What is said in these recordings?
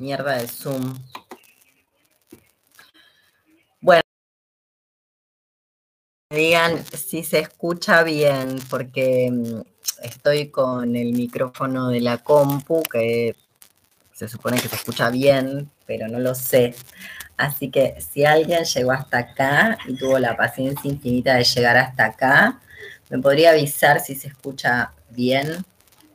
Mierda de Zoom. Bueno, digan si se escucha bien, porque mm, estoy con el micrófono de la compu, que se supone que se escucha bien, pero no lo sé. Así que si alguien llegó hasta acá y tuvo la paciencia infinita de llegar hasta acá, me podría avisar si se escucha bien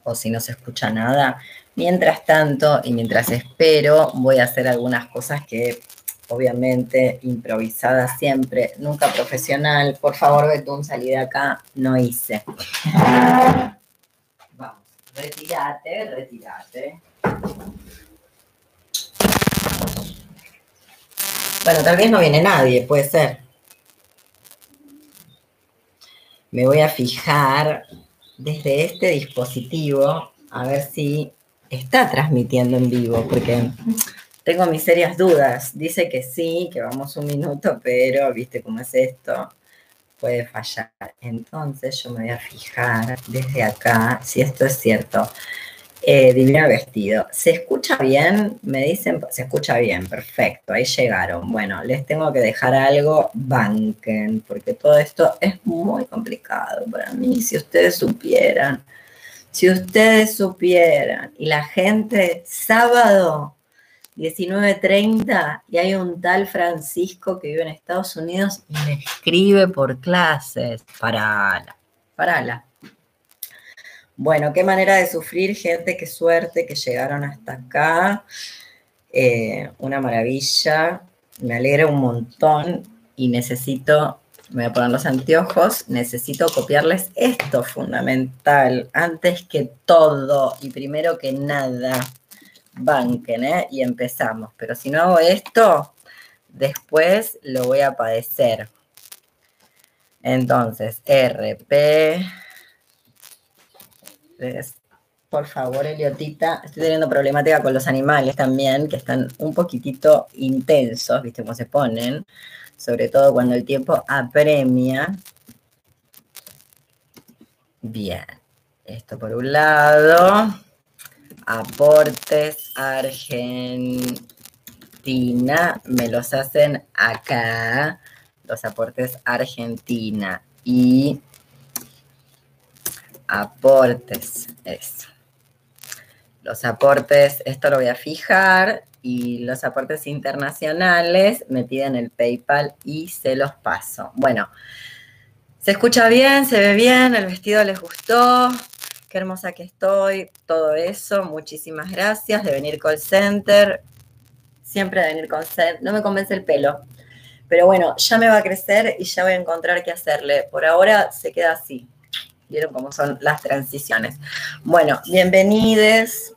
o si no se escucha nada. Mientras tanto, y mientras espero, voy a hacer algunas cosas que obviamente improvisadas siempre, nunca profesional. Por favor, Betún, salí de acá, no hice. Vamos, retírate, retírate. Bueno, tal vez no viene nadie, puede ser. Me voy a fijar desde este dispositivo a ver si está transmitiendo en vivo, porque tengo mis serias dudas. Dice que sí, que vamos un minuto, pero viste cómo es esto, puede fallar. Entonces yo me voy a fijar desde acá si esto es cierto. Eh, divino vestido. ¿Se escucha bien? Me dicen, se escucha bien, perfecto, ahí llegaron. Bueno, les tengo que dejar algo, banquen, porque todo esto es muy complicado para mí, si ustedes supieran. Si ustedes supieran, y la gente, sábado 19.30, y hay un tal Francisco que vive en Estados Unidos y me escribe por clases. Parala, parala. Bueno, qué manera de sufrir, gente, qué suerte que llegaron hasta acá. Eh, una maravilla, me alegra un montón y necesito me voy a poner los anteojos, necesito copiarles esto fundamental, antes que todo y primero que nada, banquen, ¿eh? Y empezamos. Pero si no hago esto, después lo voy a padecer. Entonces, RP. Por favor, Eliotita. Estoy teniendo problemática con los animales también, que están un poquitito intensos, ¿viste cómo se ponen? Sobre todo cuando el tiempo apremia. Bien, esto por un lado. Aportes Argentina, me los hacen acá, los aportes Argentina y aportes, eso. Los aportes, esto lo voy a fijar y los aportes internacionales me piden el PayPal y se los paso. Bueno, se escucha bien, se ve bien, el vestido les gustó, qué hermosa que estoy, todo eso, muchísimas gracias de venir call center, siempre de venir call center, no me convence el pelo, pero bueno, ya me va a crecer y ya voy a encontrar qué hacerle. Por ahora se queda así. Vieron cómo son las transiciones. Bueno, bienvenidos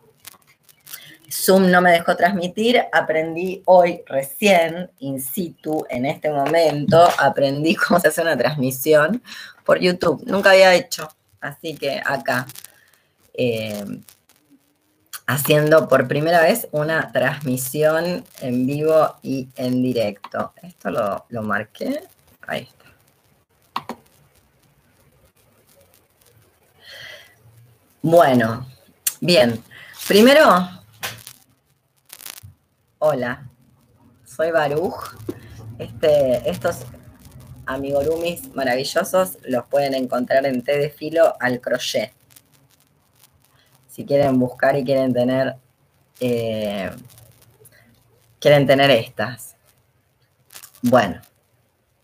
Zoom no me dejó transmitir, aprendí hoy recién, in situ, en este momento, aprendí cómo se hace una transmisión por YouTube. Nunca había hecho, así que acá, eh, haciendo por primera vez una transmisión en vivo y en directo. Esto lo, lo marqué, ahí está. Bueno, bien. Primero Hola, soy Baruch. Este, estos amigurumis maravillosos los pueden encontrar en té de filo al crochet. Si quieren buscar y quieren tener, eh, quieren tener estas. Bueno,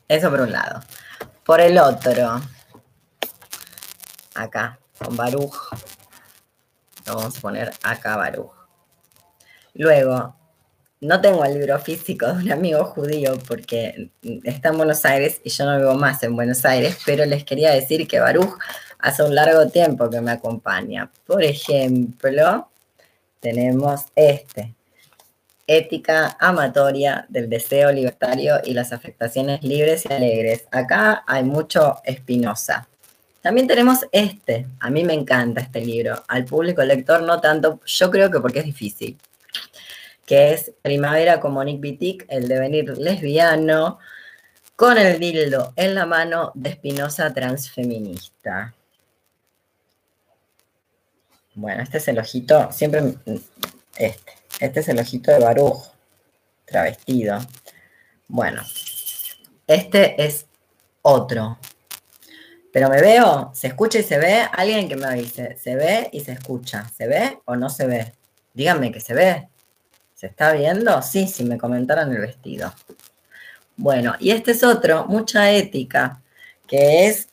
eso por un lado. Por el otro, acá, con Baruch. Lo vamos a poner acá Baruch. Luego, no tengo el libro físico de un amigo judío porque está en Buenos Aires y yo no vivo más en Buenos Aires, pero les quería decir que Baruch hace un largo tiempo que me acompaña. Por ejemplo, tenemos este, Ética amatoria del deseo libertario y las afectaciones libres y alegres. Acá hay mucho Espinosa. También tenemos este, a mí me encanta este libro, al público lector no tanto, yo creo que porque es difícil que es Primavera como Nick Vitic, el devenir lesbiano, con el dildo en la mano de Espinosa transfeminista. Bueno, este es el ojito, siempre este. Este es el ojito de Baruch, travestido. Bueno, este es otro. Pero me veo, se escucha y se ve, alguien que me avise, se ve y se escucha, ¿se ve o no se ve? Díganme que se ve. ¿Se está viendo? Sí, si me comentaron el vestido. Bueno, y este es otro, mucha ética, que es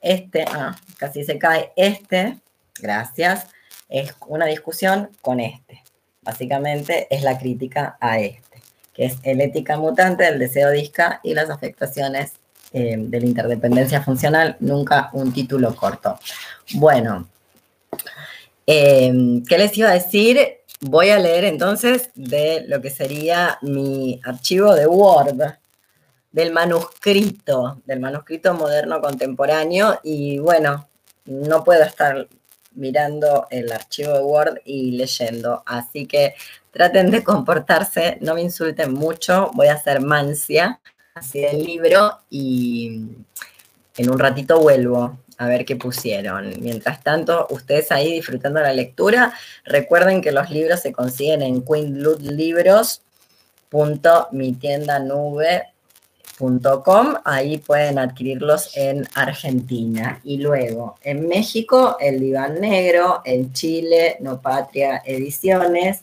este, ah, casi se cae, este, gracias, es una discusión con este. Básicamente es la crítica a este, que es el ética mutante, el deseo disca y las afectaciones eh, de la interdependencia funcional, nunca un título corto. Bueno, eh, ¿qué les iba a decir? Voy a leer entonces de lo que sería mi archivo de Word, del manuscrito, del manuscrito moderno contemporáneo, y bueno, no puedo estar mirando el archivo de Word y leyendo, así que traten de comportarse, no me insulten mucho, voy a hacer mancia así del libro y en un ratito vuelvo a ver qué pusieron. Mientras tanto, ustedes ahí disfrutando la lectura, recuerden que los libros se consiguen en queenludlibros.mitiendanube.com, ahí pueden adquirirlos en Argentina. Y luego en México, el diván negro, en Chile, No Patria Ediciones,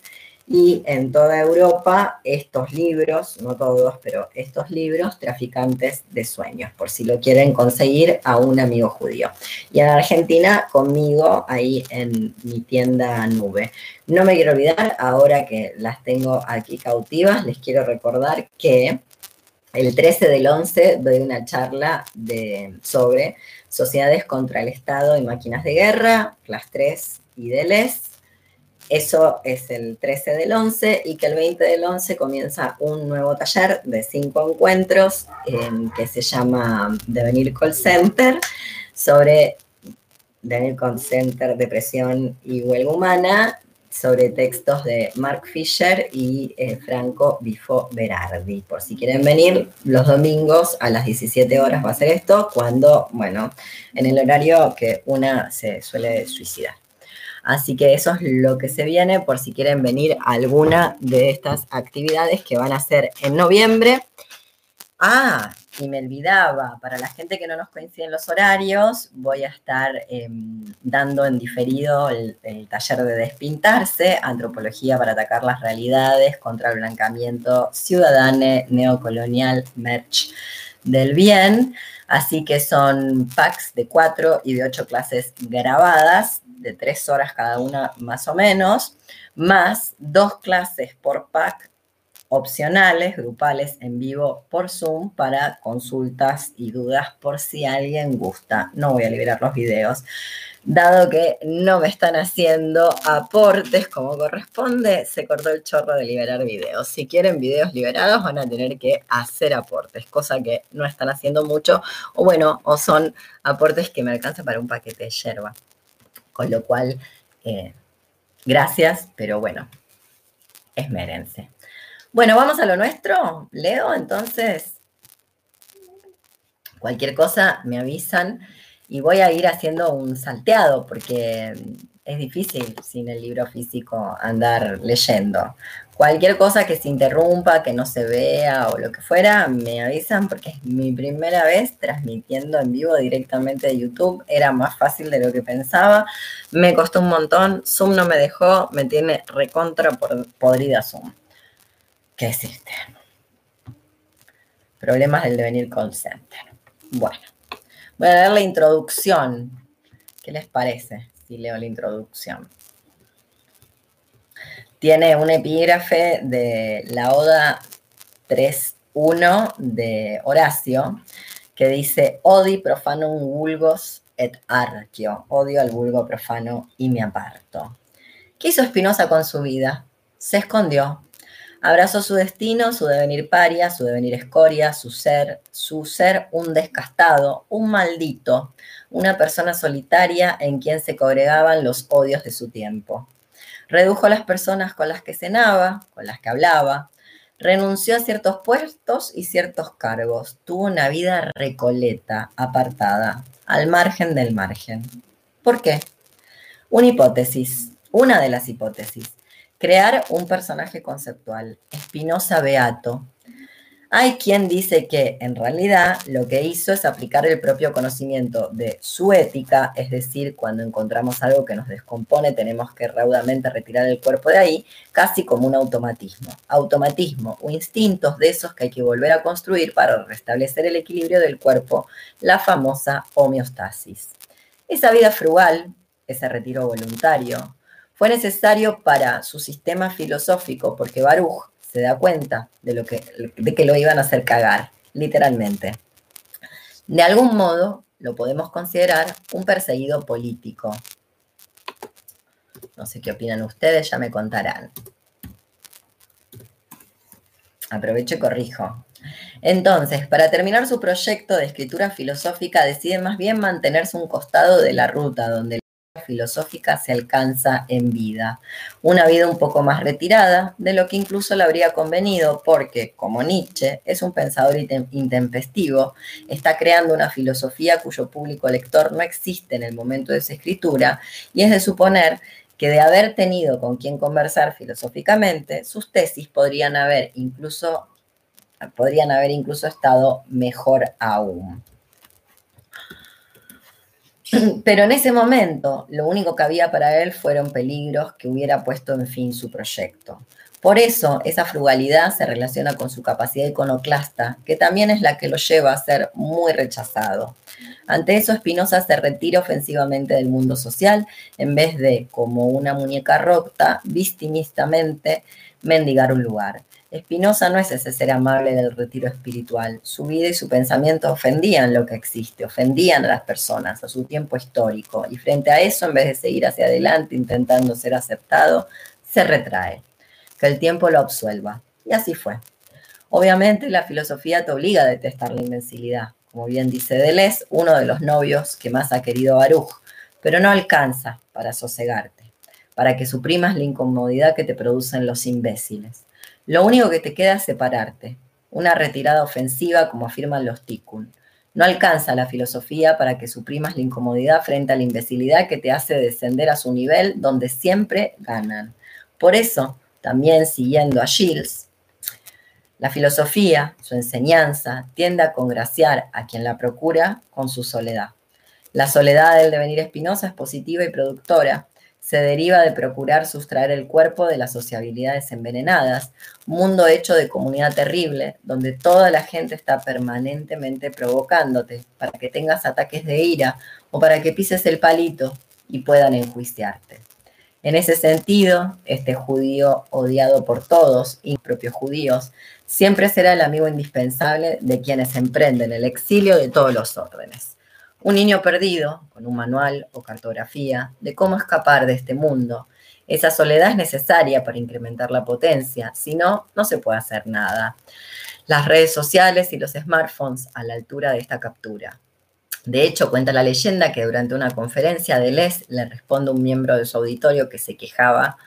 y en toda Europa estos libros, no todos, pero estos libros, traficantes de sueños, por si lo quieren conseguir a un amigo judío. Y en Argentina, conmigo, ahí en mi tienda nube. No me quiero olvidar, ahora que las tengo aquí cautivas, les quiero recordar que el 13 del 11 doy una charla de, sobre sociedades contra el Estado y máquinas de guerra, las tres les eso es el 13 del 11 y que el 20 del 11 comienza un nuevo taller de cinco encuentros que se llama Devenir Call Center sobre Devenir Call Center, depresión y huelga humana, sobre textos de Mark Fisher y eh, Franco Bifo Berardi. Por si quieren venir, los domingos a las 17 horas va a ser esto, cuando, bueno, en el horario que una se suele suicidar. Así que eso es lo que se viene por si quieren venir a alguna de estas actividades que van a ser en noviembre. Ah, y me olvidaba, para la gente que no nos coinciden los horarios, voy a estar em, dando en diferido el, taller de despintarse, antropología para atacar las realidades contra el blancamiento ciudadano, neocolonial, merch del bien. Así que son packs de cuatro y de ocho clases grabadas de tres horas cada una más o menos, más dos clases por pack opcionales, grupales en vivo por Zoom para consultas y dudas por si alguien gusta. No voy a liberar los videos, dado que no me están haciendo aportes como corresponde, se cortó el chorro de liberar videos. Si quieren videos liberados van a tener que hacer aportes, cosa que no están haciendo mucho, o bueno, o son aportes que me alcanzan para un paquete de yerba. Con lo cual, eh, gracias, pero bueno, esmérense. Bueno, vamos a lo nuestro. Leo, entonces, cualquier cosa me avisan y voy a ir haciendo un salteado porque es difícil sin el libro físico andar leyendo. Cualquier cosa que se interrumpa, que no se vea o lo que fuera, me avisan porque es mi primera vez transmitiendo en vivo directamente de YouTube. Era más fácil de lo que pensaba. Me costó un montón. Zoom no me dejó. Me tiene recontra podrida Zoom. ¿Qué decirte? Problemas del devenir call. Bueno, voy a leer la introducción. ¿Qué les parece leo la introducción? tiene un epígrafe de la Oda 3.1 de Horacio que dice, Odi profanum vulgos et archio, odio al vulgo profano y me aparto. ¿Qué hizo Spinoza con su vida? Se escondió. Abrazó su destino, su devenir paria, su devenir escoria, su ser, su ser un descastado, un maldito, una persona solitaria en quien se congregaban los odios de su tiempo. Redujo las personas con las que cenaba, con las que hablaba. Renunció a ciertos puestos y ciertos cargos. Tuvo una vida recoleta, apartada, al margen del margen. ¿Por qué? Una hipótesis, una de las hipótesis. Crear un personaje conceptual. Espinosa Beato. Hay quien dice que en realidad lo que hizo es aplicar el propio conocimiento de su ética, es decir, cuando encontramos algo que nos descompone tenemos que raudamente retirar el cuerpo de ahí, casi como un automatismo. Automatismo o instintos de esos que hay que volver a construir para restablecer el equilibrio del cuerpo, la famosa homeostasis. Esa vida frugal, ese retiro voluntario, fue necesario para su sistema filosófico porque Baruch se da cuenta de, lo que, de que lo iban a hacer cagar, literalmente. De algún modo lo podemos considerar un perseguido político. No sé qué opinan ustedes, ya me contarán. Aprovecho y corrijo. Entonces, para terminar su proyecto de escritura filosófica, decide más bien mantenerse un costado de la ruta, donde filosófica se alcanza en vida. Una vida un poco más retirada de lo que incluso le habría convenido porque, como Nietzsche, es un pensador intempestivo, está creando una filosofía cuyo público lector no existe en el momento de su escritura y es de suponer que de haber tenido con quien conversar filosóficamente, sus tesis podrían haber incluso, podrían haber incluso estado mejor aún. Pero en ese momento, lo único que había para él fueron peligros que hubiera puesto en fin su proyecto. Por eso, esa frugalidad se relaciona con su capacidad iconoclasta, que también es la que lo lleva a ser muy rechazado. Ante eso, Spinoza se retira ofensivamente del mundo social, en vez de, como una muñeca rota, vistimistamente mendigar un lugar. Espinosa no es ese ser amable del retiro espiritual. Su vida y su pensamiento ofendían lo que existe, ofendían a las personas, a su tiempo histórico. Y frente a eso, en vez de seguir hacia adelante intentando ser aceptado, se retrae. Que el tiempo lo absuelva. Y así fue. Obviamente la filosofía te obliga a detestar la invencibilidad. Como bien dice Deleuze, uno de los novios que más ha querido Baruch, pero no alcanza para sosegarte, para que suprimas la incomodidad que te producen los imbéciles. Lo único que te queda es separarte, una retirada ofensiva como afirman los Tikkun. No alcanza la filosofía para que suprimas la incomodidad frente a la imbecilidad que te hace descender a su nivel donde siempre ganan. Por eso, también siguiendo a Shields, la filosofía, su enseñanza, tiende a congraciar a quien la procura con su soledad. La soledad del devenir espinosa es positiva y productora, se deriva de procurar sustraer el cuerpo de las sociabilidades envenenadas, mundo hecho de comunidad terrible, donde toda la gente está permanentemente provocándote para que tengas ataques de ira o para que pises el palito y puedan enjuiciarte. En ese sentido, este judío odiado por todos, y propios judíos, siempre será el amigo indispensable de quienes emprenden el exilio de todos los órdenes. Un niño perdido, con un manual o cartografía de cómo escapar de este mundo. Esa soledad es necesaria para incrementar la potencia, si no, no se puede hacer nada. Las redes sociales y los smartphones a la altura de esta captura. De hecho, cuenta la leyenda que durante una conferencia de Les le responde un miembro de su auditorio que se quejaba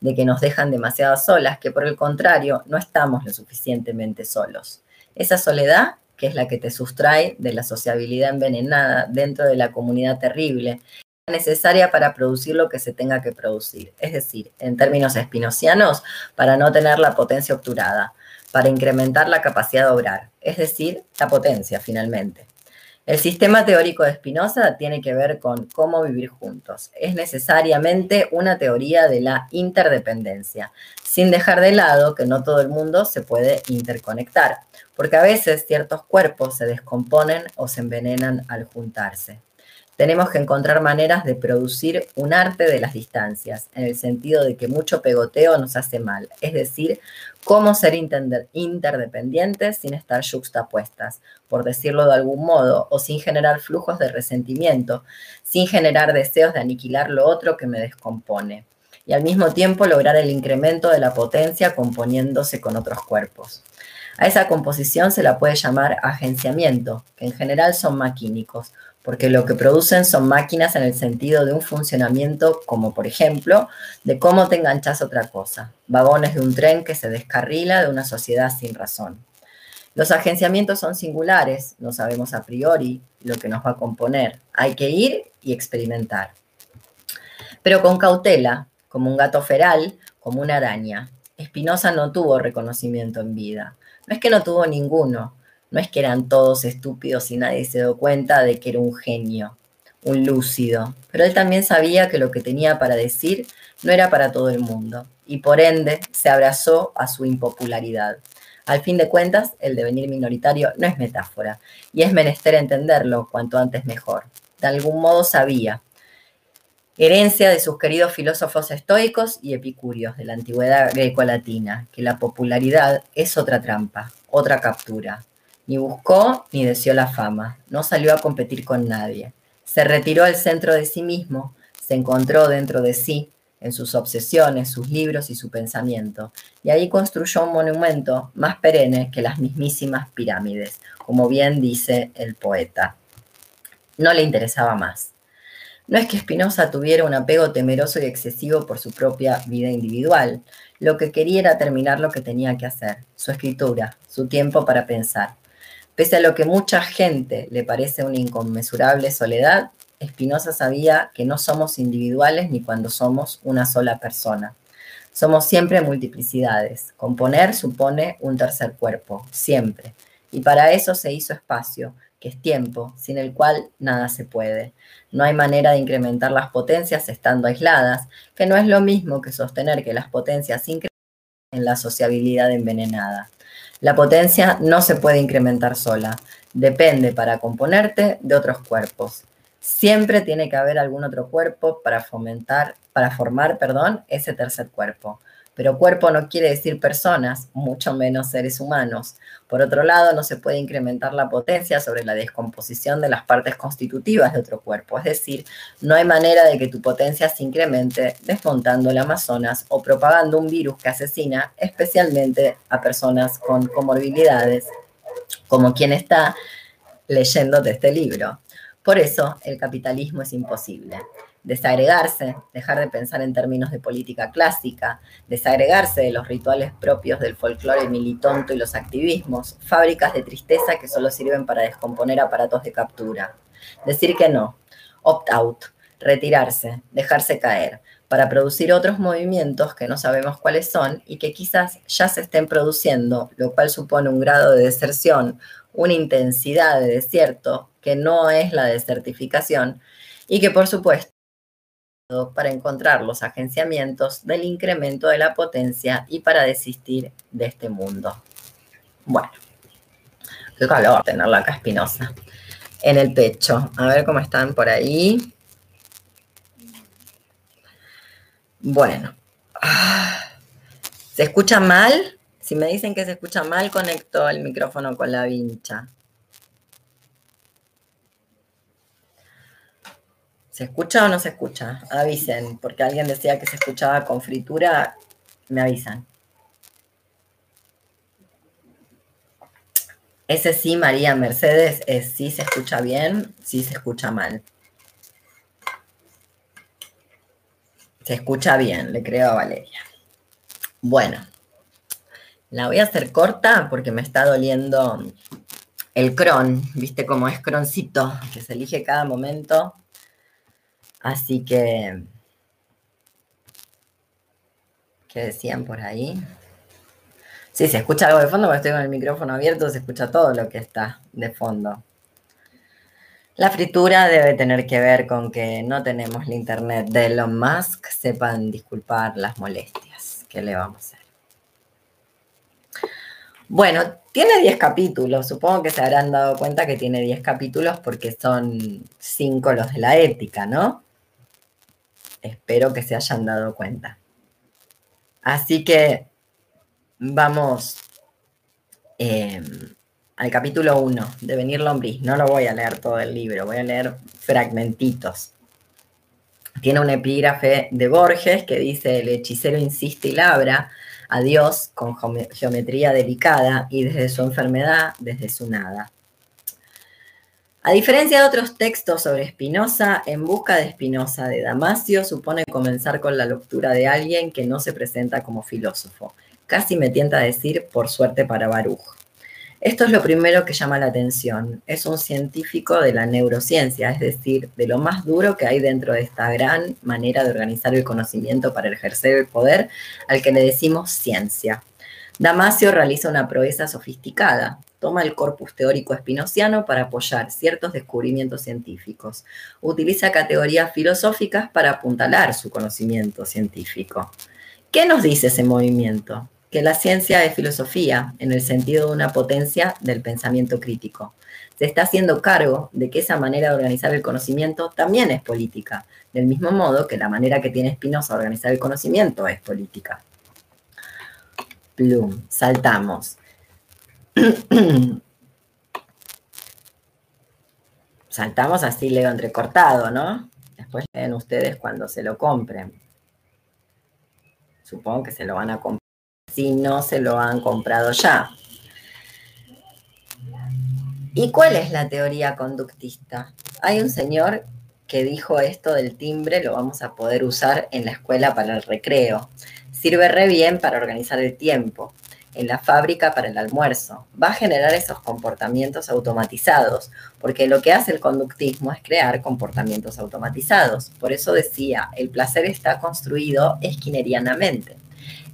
de que nos dejan demasiado solas, que por el contrario no estamos lo suficientemente solos. Esa soledad que es la que te sustrae de la sociabilidad envenenada dentro de la comunidad terrible, necesaria para producir lo que se tenga que producir. Es decir, en términos espinocianos, para no tener la potencia obturada, para incrementar la capacidad de obrar, es decir, la potencia finalmente. El sistema teórico de Spinoza tiene que ver con cómo vivir juntos. Es necesariamente una teoría de la interdependencia, sin dejar de lado que no todo el mundo se puede interconectar, porque a veces ciertos cuerpos se descomponen o se envenenan al juntarse. Tenemos que encontrar maneras de producir un arte de las distancias, en el sentido de que mucho pegoteo nos hace mal, es decir, cómo ser interdependientes sin estar juxtapuestas, por decirlo de algún modo, o sin generar flujos de resentimiento, sin generar deseos de aniquilar lo otro que me descompone, y al mismo tiempo lograr el incremento de la potencia componiéndose con otros cuerpos. A esa composición se la puede llamar agenciamiento, que en general son maquínicos, porque lo que producen son máquinas en el sentido de un funcionamiento como por ejemplo de cómo te enganchas otra cosa, vagones de un tren que se descarrila de una sociedad sin razón. Los agenciamientos son singulares, no sabemos a priori lo que nos va a componer, hay que ir y experimentar. Pero con cautela, como un gato feral, como una araña. Espinosa no tuvo reconocimiento en vida. No es que no tuvo ninguno, no es que eran todos estúpidos y nadie se dio cuenta de que era un genio, un lúcido, pero él también sabía que lo que tenía para decir no era para todo el mundo y por ende se abrazó a su impopularidad. Al fin de cuentas, el devenir minoritario no es metáfora y es menester entenderlo cuanto antes mejor. De algún modo sabía, herencia de sus queridos filósofos estoicos y epicúreos de la antigüedad greco-latina, que la popularidad es otra trampa, otra captura. Ni buscó ni deseó la fama, no salió a competir con nadie. Se retiró al centro de sí mismo, se encontró dentro de sí, en sus obsesiones, sus libros y su pensamiento, y ahí construyó un monumento más perenne que las mismísimas pirámides, como bien dice el poeta. No le interesaba más. No es que Spinoza tuviera un apego temeroso y excesivo por su propia vida individual. Lo que quería era terminar lo que tenía que hacer, su escritura, su tiempo para pensar. Pese a lo que mucha gente le parece una inconmensurable soledad, Spinoza sabía que no somos individuales ni cuando somos una sola persona. Somos siempre multiplicidades. Componer supone un tercer cuerpo, siempre. Y para eso se hizo espacio, que es tiempo, sin el cual nada se puede. No hay manera de incrementar las potencias estando aisladas, que no es lo mismo que sostener que las potencias incrementen en la sociabilidad envenenada. La potencia no se puede incrementar sola, depende para componerte de otros cuerpos. Siempre tiene que haber algún otro cuerpo para fomentar, para formar, perdón, ese tercer cuerpo. Pero cuerpo no quiere decir personas, mucho menos seres humanos. Por otro lado, no se puede incrementar la potencia sobre la descomposición de las partes constitutivas de otro cuerpo. Es decir, no hay manera de que tu potencia se incremente desmontando el Amazonas o propagando un virus que asesina especialmente a personas con comorbilidades, como quien está leyéndote este libro. Por eso el capitalismo es imposible desagregarse, dejar de pensar en términos de política clásica, desagregarse de los rituales propios del folclore militonto y los activismos, fábricas de tristeza que solo sirven para descomponer aparatos de captura. Decir que no, opt-out, retirarse, dejarse caer, para producir otros movimientos que no sabemos cuáles son y que quizás ya se estén produciendo, lo cual supone un grado de deserción, una intensidad de desierto que no es la desertificación y que por supuesto para encontrar los agenciamientos del incremento de la potencia y para desistir de este mundo. Bueno, qué calor tenerla acá espinosa. En el pecho. A ver cómo están por ahí. Bueno. ¿Se escucha mal? Si me dicen que se escucha mal, conecto el micrófono con la vincha. ¿Se escucha o no se escucha? Avisen, porque alguien decía que se escuchaba con fritura, me avisan. Ese sí, María Mercedes, es sí se escucha bien, sí se escucha mal. Se escucha bien, le creo a Valeria. Bueno, la voy a hacer corta porque me está doliendo el cron, viste cómo es croncito, que se elige cada momento. Así que, ¿qué decían por ahí? Sí, se escucha algo de fondo porque estoy con el micrófono abierto, se escucha todo lo que está de fondo. La fritura debe tener que ver con que no tenemos la internet de Elon Musk. Sepan disculpar las molestias. ¿Qué le vamos a hacer? Bueno, tiene 10 capítulos. Supongo que se habrán dado cuenta que tiene 10 capítulos porque son 5 los de la ética, ¿no? Espero que se hayan dado cuenta. Así que vamos em, al capítulo 1 de Venir Lombriz. No lo voy a leer todo el libro, voy a leer fragmentitos. Tiene un epígrafe de Borges que dice, el hechicero insiste y labra a Dios con geometría delicada y desde su enfermedad, desde su nada. A diferencia de otros textos sobre Spinoza, En busca de Spinoza de Damasio supone comenzar con la lectura de alguien que no se presenta como filósofo. Casi me tienta a decir por suerte para Baruch. Esto es lo primero que llama la atención. Es un científico de la neurociencia, es decir, de lo más duro que hay dentro de esta gran manera de organizar el conocimiento para ejercer el poder, al que le decimos ciencia. Damasio realiza una proeza sofisticada. Toma el corpus teórico espinociano para apoyar ciertos descubrimientos científicos. Utiliza categorías filosóficas para apuntalar su conocimiento científico. ¿Qué nos dice ese movimiento? que la ciencia es filosofía en el sentido de una potencia del pensamiento crítico. Se está haciendo cargo de que esa manera de organizar el conocimiento también es política, del mismo modo que la manera que tiene Spinoza de organizar el conocimiento es política. Plum, saltamos. saltamos así leo entrecortado, ¿no? Después leen ustedes cuando se lo compren. Supongo que se lo van a comprar si no se lo han comprado ya. ¿Y cuál es la teoría conductista? Hay un señor que dijo esto del timbre, lo vamos a poder usar en la escuela para el recreo. Sirve re bien para organizar el tiempo, en la fábrica para el almuerzo. Va a generar esos comportamientos automatizados, porque lo que hace el conductismo es crear comportamientos automatizados. Por eso decía, el placer está construido esquinerianamente.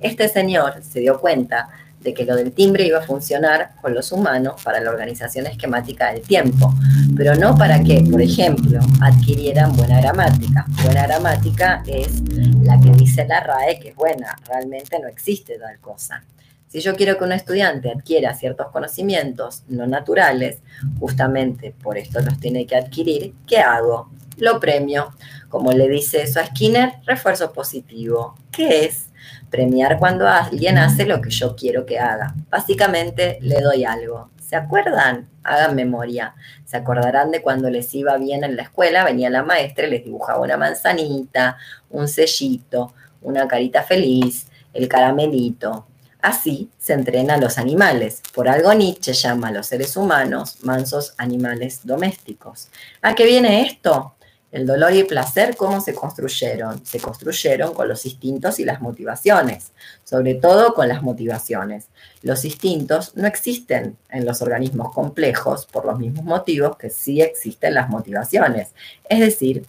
Este señor se dio cuenta de que lo del timbre iba a funcionar con los humanos para la organización esquemática del tiempo, pero no para que, por ejemplo, adquirieran buena gramática. Buena gramática es la que dice la RAE que es buena, realmente no existe tal cosa. Si yo quiero que un estudiante adquiera ciertos conocimientos no naturales, justamente por esto los tiene que adquirir, ¿qué hago? Lo premio. Como le dice eso a Skinner, refuerzo positivo. ¿Qué es? Premiar cuando alguien hace lo que yo quiero que haga. Básicamente le doy algo. ¿Se acuerdan? Hagan memoria. Se acordarán de cuando les iba bien en la escuela, venía la maestra y les dibujaba una manzanita, un sellito, una carita feliz, el caramelito. Así se entrenan los animales. Por algo Nietzsche llama a los seres humanos mansos animales domésticos. ¿A qué viene esto? El dolor y el placer, ¿cómo se construyeron? Se construyeron con los instintos y las motivaciones, sobre todo con las motivaciones. Los instintos no existen en los organismos complejos por los mismos motivos que sí existen las motivaciones, es decir,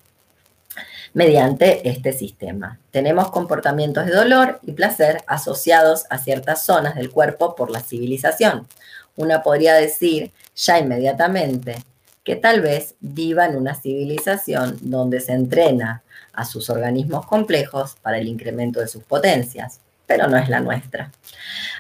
mediante este sistema. Tenemos comportamientos de dolor y placer asociados a ciertas zonas del cuerpo por la civilización. Una podría decir ya inmediatamente que tal vez viva en una civilización donde se entrena a sus organismos complejos para el incremento de sus potencias, pero no es la nuestra.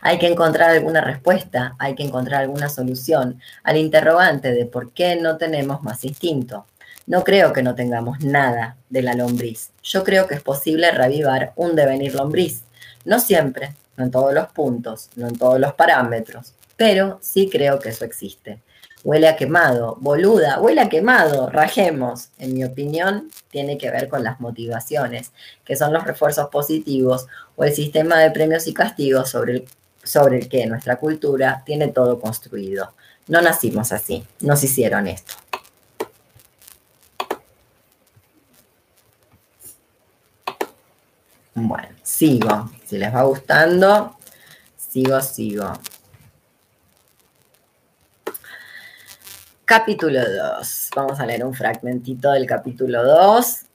Hay que encontrar alguna respuesta, hay que encontrar alguna solución al interrogante de por qué no tenemos más instinto. No creo que no tengamos nada de la lombriz. Yo creo que es posible reavivar un devenir lombriz. No siempre, no en todos los puntos, no en todos los parámetros, pero sí creo que eso existe huele a quemado, boluda, huele a quemado, rajemos. En mi opinión, tiene que ver con las motivaciones, que son los refuerzos positivos o el sistema de premios y castigos sobre el, sobre el que nuestra cultura tiene todo construido. No nacimos así, nos hicieron esto. Bueno, sigo. Si les va gustando, sigo, sigo. Capítulo 2. Vamos a leer un fragmentito del capítulo 2.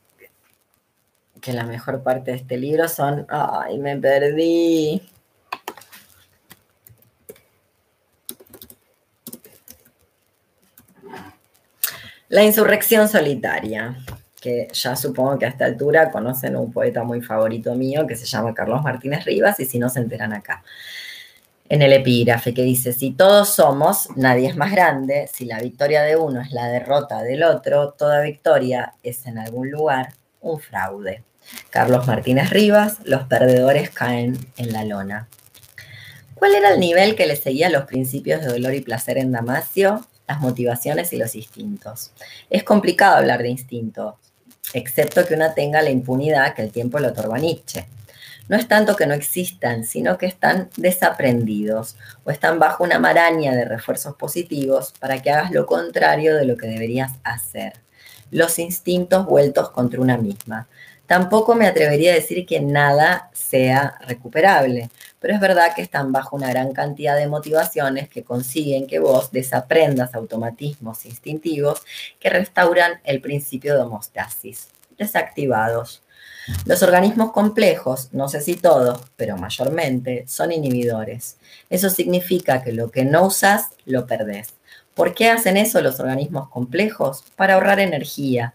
Que la mejor parte de este libro son. ¡Ay, me perdí! La insurrección solitaria, que ya supongo que a esta altura conocen un poeta muy favorito mío que se llama Carlos Martínez Rivas y si no se enteran acá en el epígrafe que dice, si todos somos, nadie es más grande, si la victoria de uno es la derrota del otro, toda victoria es en algún lugar un fraude. Carlos Martínez Rivas, los perdedores caen en la lona. ¿Cuál era el nivel que le seguía los principios de dolor y placer en Damasio? Las motivaciones y los instintos. Es complicado hablar de instintos, excepto que una tenga la impunidad que el tiempo le otorga Nietzsche no es tanto que no existan, sino que están desaprendidos o están bajo una maraña de refuerzos positivos para que hagas lo contrario de lo que deberías hacer. Los instintos vueltos contra una misma. Tampoco me atrevería a decir que nada sea recuperable, pero es verdad que están bajo una gran cantidad de motivaciones que consiguen que vos desaprendas automatismos instintivos que restauran el principio de homostasis, desactivados. Los organismos complejos, no sé si todos, pero mayormente, son inhibidores. Eso significa que lo que no usas, lo perdés. ¿Por qué hacen eso los organismos complejos? Para ahorrar energía,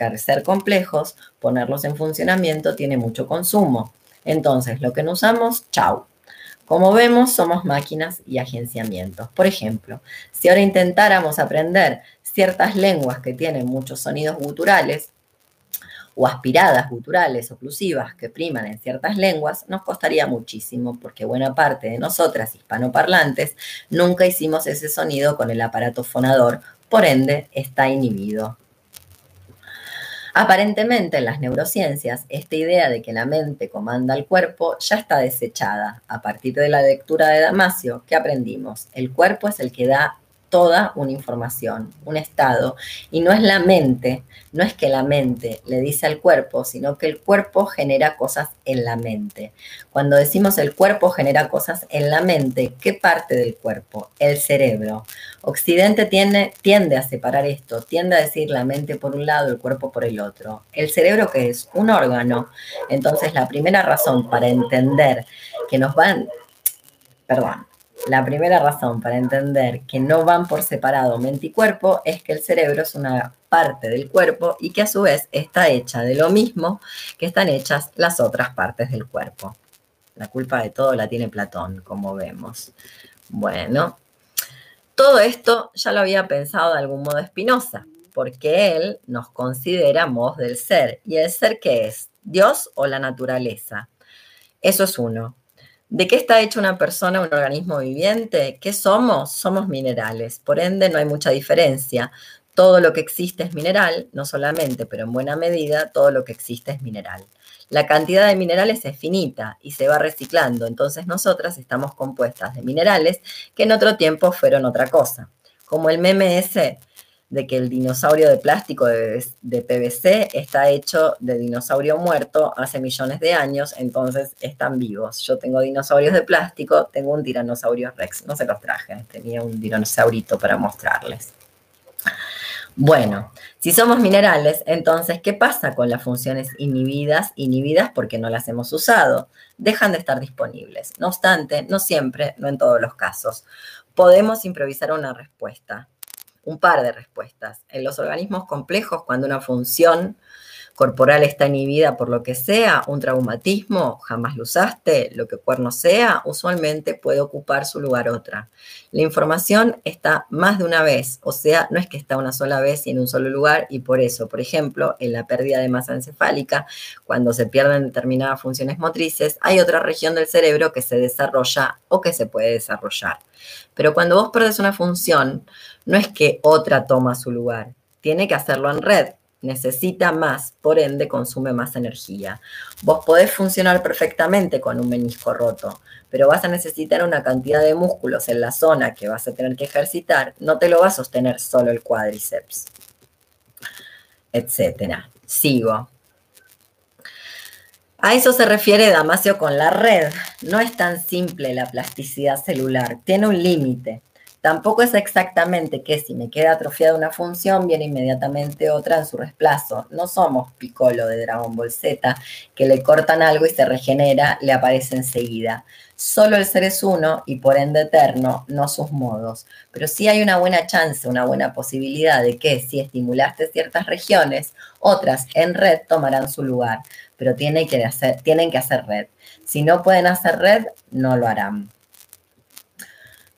al ser complejos, ponerlos en funcionamiento tiene mucho consumo. Entonces, lo que no usamos, chau. Como vemos, somos máquinas y agenciamientos. Por ejemplo, si ahora intentáramos aprender ciertas lenguas que tienen muchos sonidos guturales, o aspiradas guturales oclusivas que priman en ciertas lenguas, nos costaría muchísimo porque buena parte de nosotras hispanoparlantes nunca hicimos ese sonido con el aparato fonador, por ende está inhibido. Aparentemente en las neurociencias, esta idea de que la mente comanda al cuerpo ya está desechada. A partir de la lectura de Damasio, ¿qué aprendimos? El cuerpo es el que da toda una información, un estado, y no es la mente, no es que la mente le dice al cuerpo, sino que el cuerpo genera cosas en la mente. Cuando decimos el cuerpo genera cosas en la mente, ¿qué parte del cuerpo? El cerebro. Occidente tiende, tiende a separar esto, tiende a decir la mente por un lado, el cuerpo por el otro. El cerebro que es un órgano, entonces la primera razón para entender que nos van, perdón, la primera razón para entender que no van por separado mente y cuerpo es que el cerebro es una parte del cuerpo y que a su vez está hecha de lo mismo que están hechas las otras partes del cuerpo. La culpa de todo la tiene Platón, como vemos. Bueno, todo esto ya lo había pensado de algún modo Spinoza, porque él nos considera modos del ser. ¿Y el ser qué es? ¿Dios o la naturaleza? Eso es uno. ¿De qué está hecha una persona, un organismo viviente? ¿Qué somos? Somos minerales. Por ende, no hay mucha diferencia. Todo lo que existe es mineral, no solamente, pero en buena medida, todo lo que existe es mineral. La cantidad de minerales es finita y se va reciclando, entonces nosotras estamos compuestas de minerales que en otro tiempo fueron otra cosa. Como el MMS, de que el dinosaurio de plástico de, PVC está hecho de dinosaurio muerto hace millones de años, entonces están vivos. Yo tengo dinosaurios de plástico, tengo un tiranosaurio rex, no se los traje, tenía un dinosaurito para mostrarles. Bueno, si somos minerales, entonces, ¿qué pasa con las funciones inhibidas? Inhibidas porque no las hemos usado. Dejan de estar disponibles. No obstante, no siempre, no en todos los casos. Podemos improvisar una respuesta un par de respuestas. En los organismos complejos, cuando una función corporal está inhibida por lo que sea, un traumatismo, jamás lo usaste, lo que cuerno sea, usualmente puede ocupar su lugar otra. La información está más de una vez, o sea, no es que está una sola vez y en un solo lugar, y por eso, por ejemplo, en la pérdida de masa encefálica, cuando se pierden determinadas funciones motrices, hay otra región del cerebro que se desarrolla o que se puede desarrollar. Pero cuando vos perdés una función, no es que otra toma su lugar, tiene que hacerlo en red, necesita más, por ende consume más energía. Vos podés funcionar perfectamente con un menisco roto, pero vas a necesitar una cantidad de músculos en la zona que vas a tener que ejercitar, no te lo va a sostener solo el cuádriceps, etcétera. Sigo. A eso se refiere Damasio con la red. No es tan simple la plasticidad celular, tiene un límite. Tampoco es exactamente que si me queda atrofiada una función, viene inmediatamente otra en su reemplazo. No somos Piccolo de Dragon Ball Z, que le cortan algo y se regenera, le aparece enseguida. Solo el ser es uno y por ende eterno, no sus modos. Pero sí hay una buena chance, una buena posibilidad de que si estimulaste ciertas regiones, otras en red tomarán su lugar. Pero tienen que hacer, tienen que hacer red. Si no pueden hacer red, no lo harán.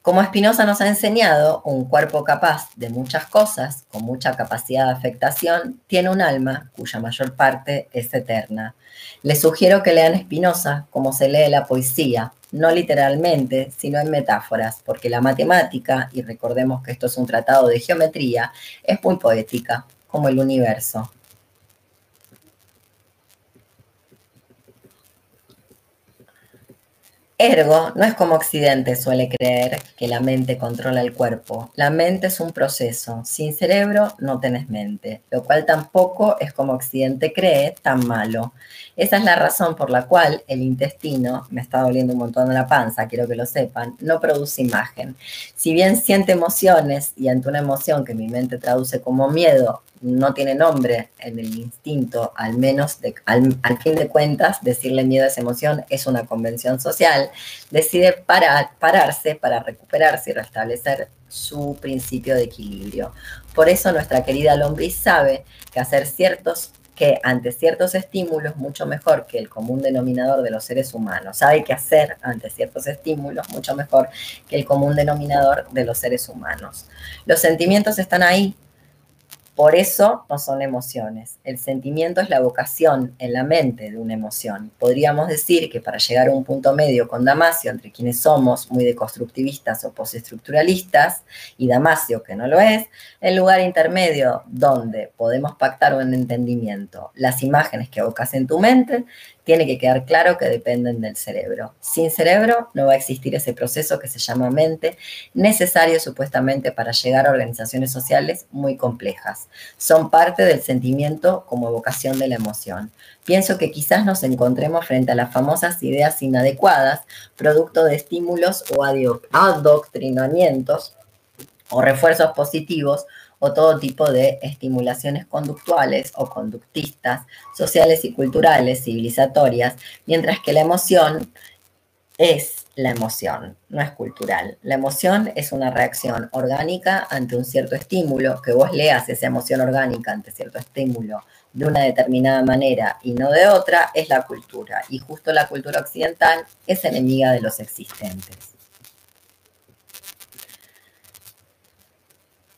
Como Spinoza nos ha enseñado, un cuerpo capaz de muchas cosas, con mucha capacidad de afectación, tiene un alma cuya mayor parte es eterna. Les sugiero que lean Spinoza como se lee la poesía, no literalmente, sino en metáforas, porque la matemática, y recordemos que esto es un tratado de geometría, es muy poética, como el universo. Ergo, no es como Occidente suele creer que la mente controla el cuerpo. La mente es un proceso. Sin cerebro no tenés mente, lo cual tampoco es como Occidente cree tan malo. Esa es la razón por la cual el intestino, me está doliendo un montón la panza, quiero que lo sepan, no produce imagen. Si bien siente emociones y ante una emoción que mi mente traduce como miedo, no tiene nombre en el instinto, al menos al, fin de cuentas, decirle miedo a esa emoción es una convención social, decide parar, pararse para recuperarse y restablecer su principio de equilibrio. Por eso nuestra querida lombriz sabe que hacer ciertos que ante ciertos estímulos, mucho mejor que el común denominador de los seres humanos, sabe qué hacer ante ciertos estímulos, mucho mejor que el común denominador de los seres humanos. Los sentimientos están ahí por eso no son emociones. El sentimiento es la vocación en la mente de una emoción. Podríamos decir que para llegar a un punto medio con Damasio, entre quienes somos muy deconstructivistas o postestructuralistas, y Damasio, que no lo es, el lugar intermedio donde podemos pactar un entendimiento, las imágenes que evocas en tu mente tiene que quedar claro que dependen del cerebro. Sin cerebro no va a existir ese proceso que se llama mente, necesario supuestamente para llegar a organizaciones sociales muy complejas. Son parte del sentimiento como evocación de la emoción. Pienso que quizás nos encontremos frente a las famosas ideas inadecuadas, producto de estímulos o adoctrinamientos o refuerzos positivos o todo tipo de estimulaciones conductuales o conductistas, sociales y culturales, civilizatorias, mientras que la emoción es la emoción, no es cultural. La emoción es una reacción orgánica ante un cierto estímulo, que vos leas esa emoción orgánica ante cierto estímulo de una determinada manera y no de otra, es la cultura. Y justo la cultura occidental es enemiga de los existentes.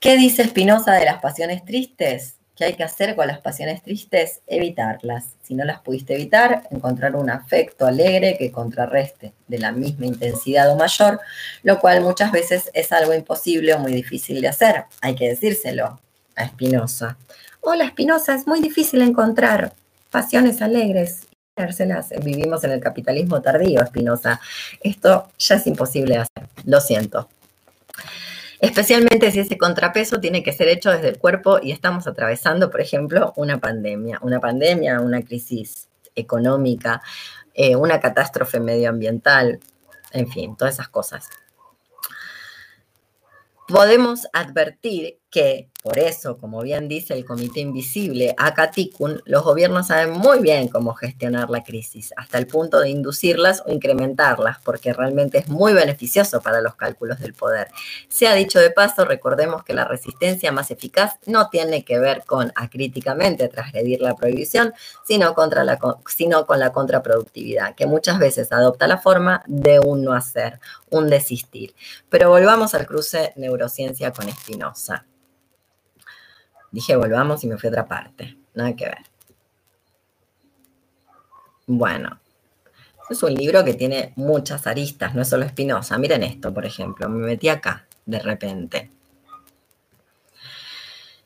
¿Qué dice Spinoza de las pasiones tristes? ¿Qué hay que hacer con las pasiones tristes? Evitarlas. Si no las pudiste evitar, encontrar un afecto alegre que contrarreste de la misma intensidad o mayor, lo cual muchas veces es algo imposible o muy difícil de hacer. Hay que decírselo a Spinoza. Hola Spinoza, es muy difícil encontrar pasiones alegres. Vivimos en el capitalismo tardío, Spinoza. Esto ya es imposible de hacer. Lo siento. Especialmente si ese contrapeso tiene que ser hecho desde el cuerpo y estamos atravesando, por ejemplo, una pandemia, una pandemia, una crisis económica, eh, una catástrofe medioambiental, en fin, todas esas cosas. Podemos advertir que por eso, como bien dice el Comité Invisible, Acaticun, los gobiernos saben muy bien cómo gestionar la crisis, hasta el punto de inducirlas o incrementarlas, porque realmente es muy beneficioso para los cálculos del poder. Se ha dicho de paso, recordemos que la resistencia más eficaz no tiene que ver con acríticamente transgredir la prohibición, sino, contra la, sino con la contraproductividad, que muchas veces adopta la forma de un no hacer, un desistir. Pero volvamos al cruce neurociencia con Espinosa. Dije, volvamos y me fui a otra parte. Nada que ver. Bueno, es un libro que tiene muchas aristas, no es solo Espinosa. Miren esto, por ejemplo. Me metí acá de repente.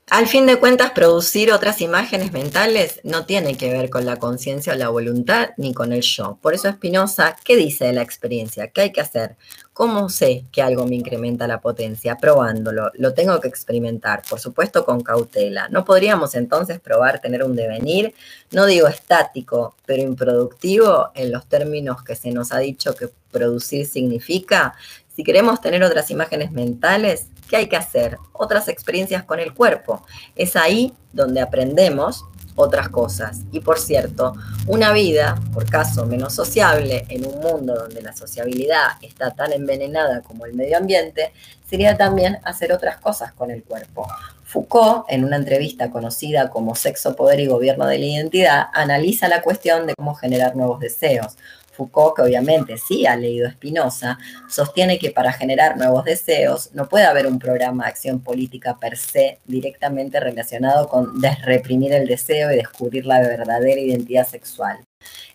Al fin de cuentas, producir otras imágenes mentales no tiene que ver con la conciencia o la voluntad ni con el yo. Por eso Spinoza, ¿qué dice de la experiencia? ¿Qué hay que hacer? ¿Cómo sé que algo me incrementa la potencia? Probándolo. Lo tengo que experimentar, por supuesto con cautela. ¿No podríamos entonces probar tener un devenir, no digo estático, pero improductivo en los términos que se nos ha dicho que producir significa? Si queremos tener otras imágenes mentales, ¿qué hay que hacer? Otras experiencias con el cuerpo. Es ahí donde aprendemos otras cosas. Y por cierto, una vida, por caso menos sociable, en un mundo donde la sociabilidad está tan envenenada como el medio ambiente, sería también hacer otras cosas con el cuerpo. Foucault, en una entrevista conocida como Sexo, Poder y Gobierno de la Identidad, analiza la cuestión de cómo generar nuevos deseos. Foucault, que obviamente sí ha leído Spinoza, sostiene que para generar nuevos deseos no puede haber un programa de acción política per se directamente relacionado con desreprimir el deseo y descubrir la verdadera identidad sexual.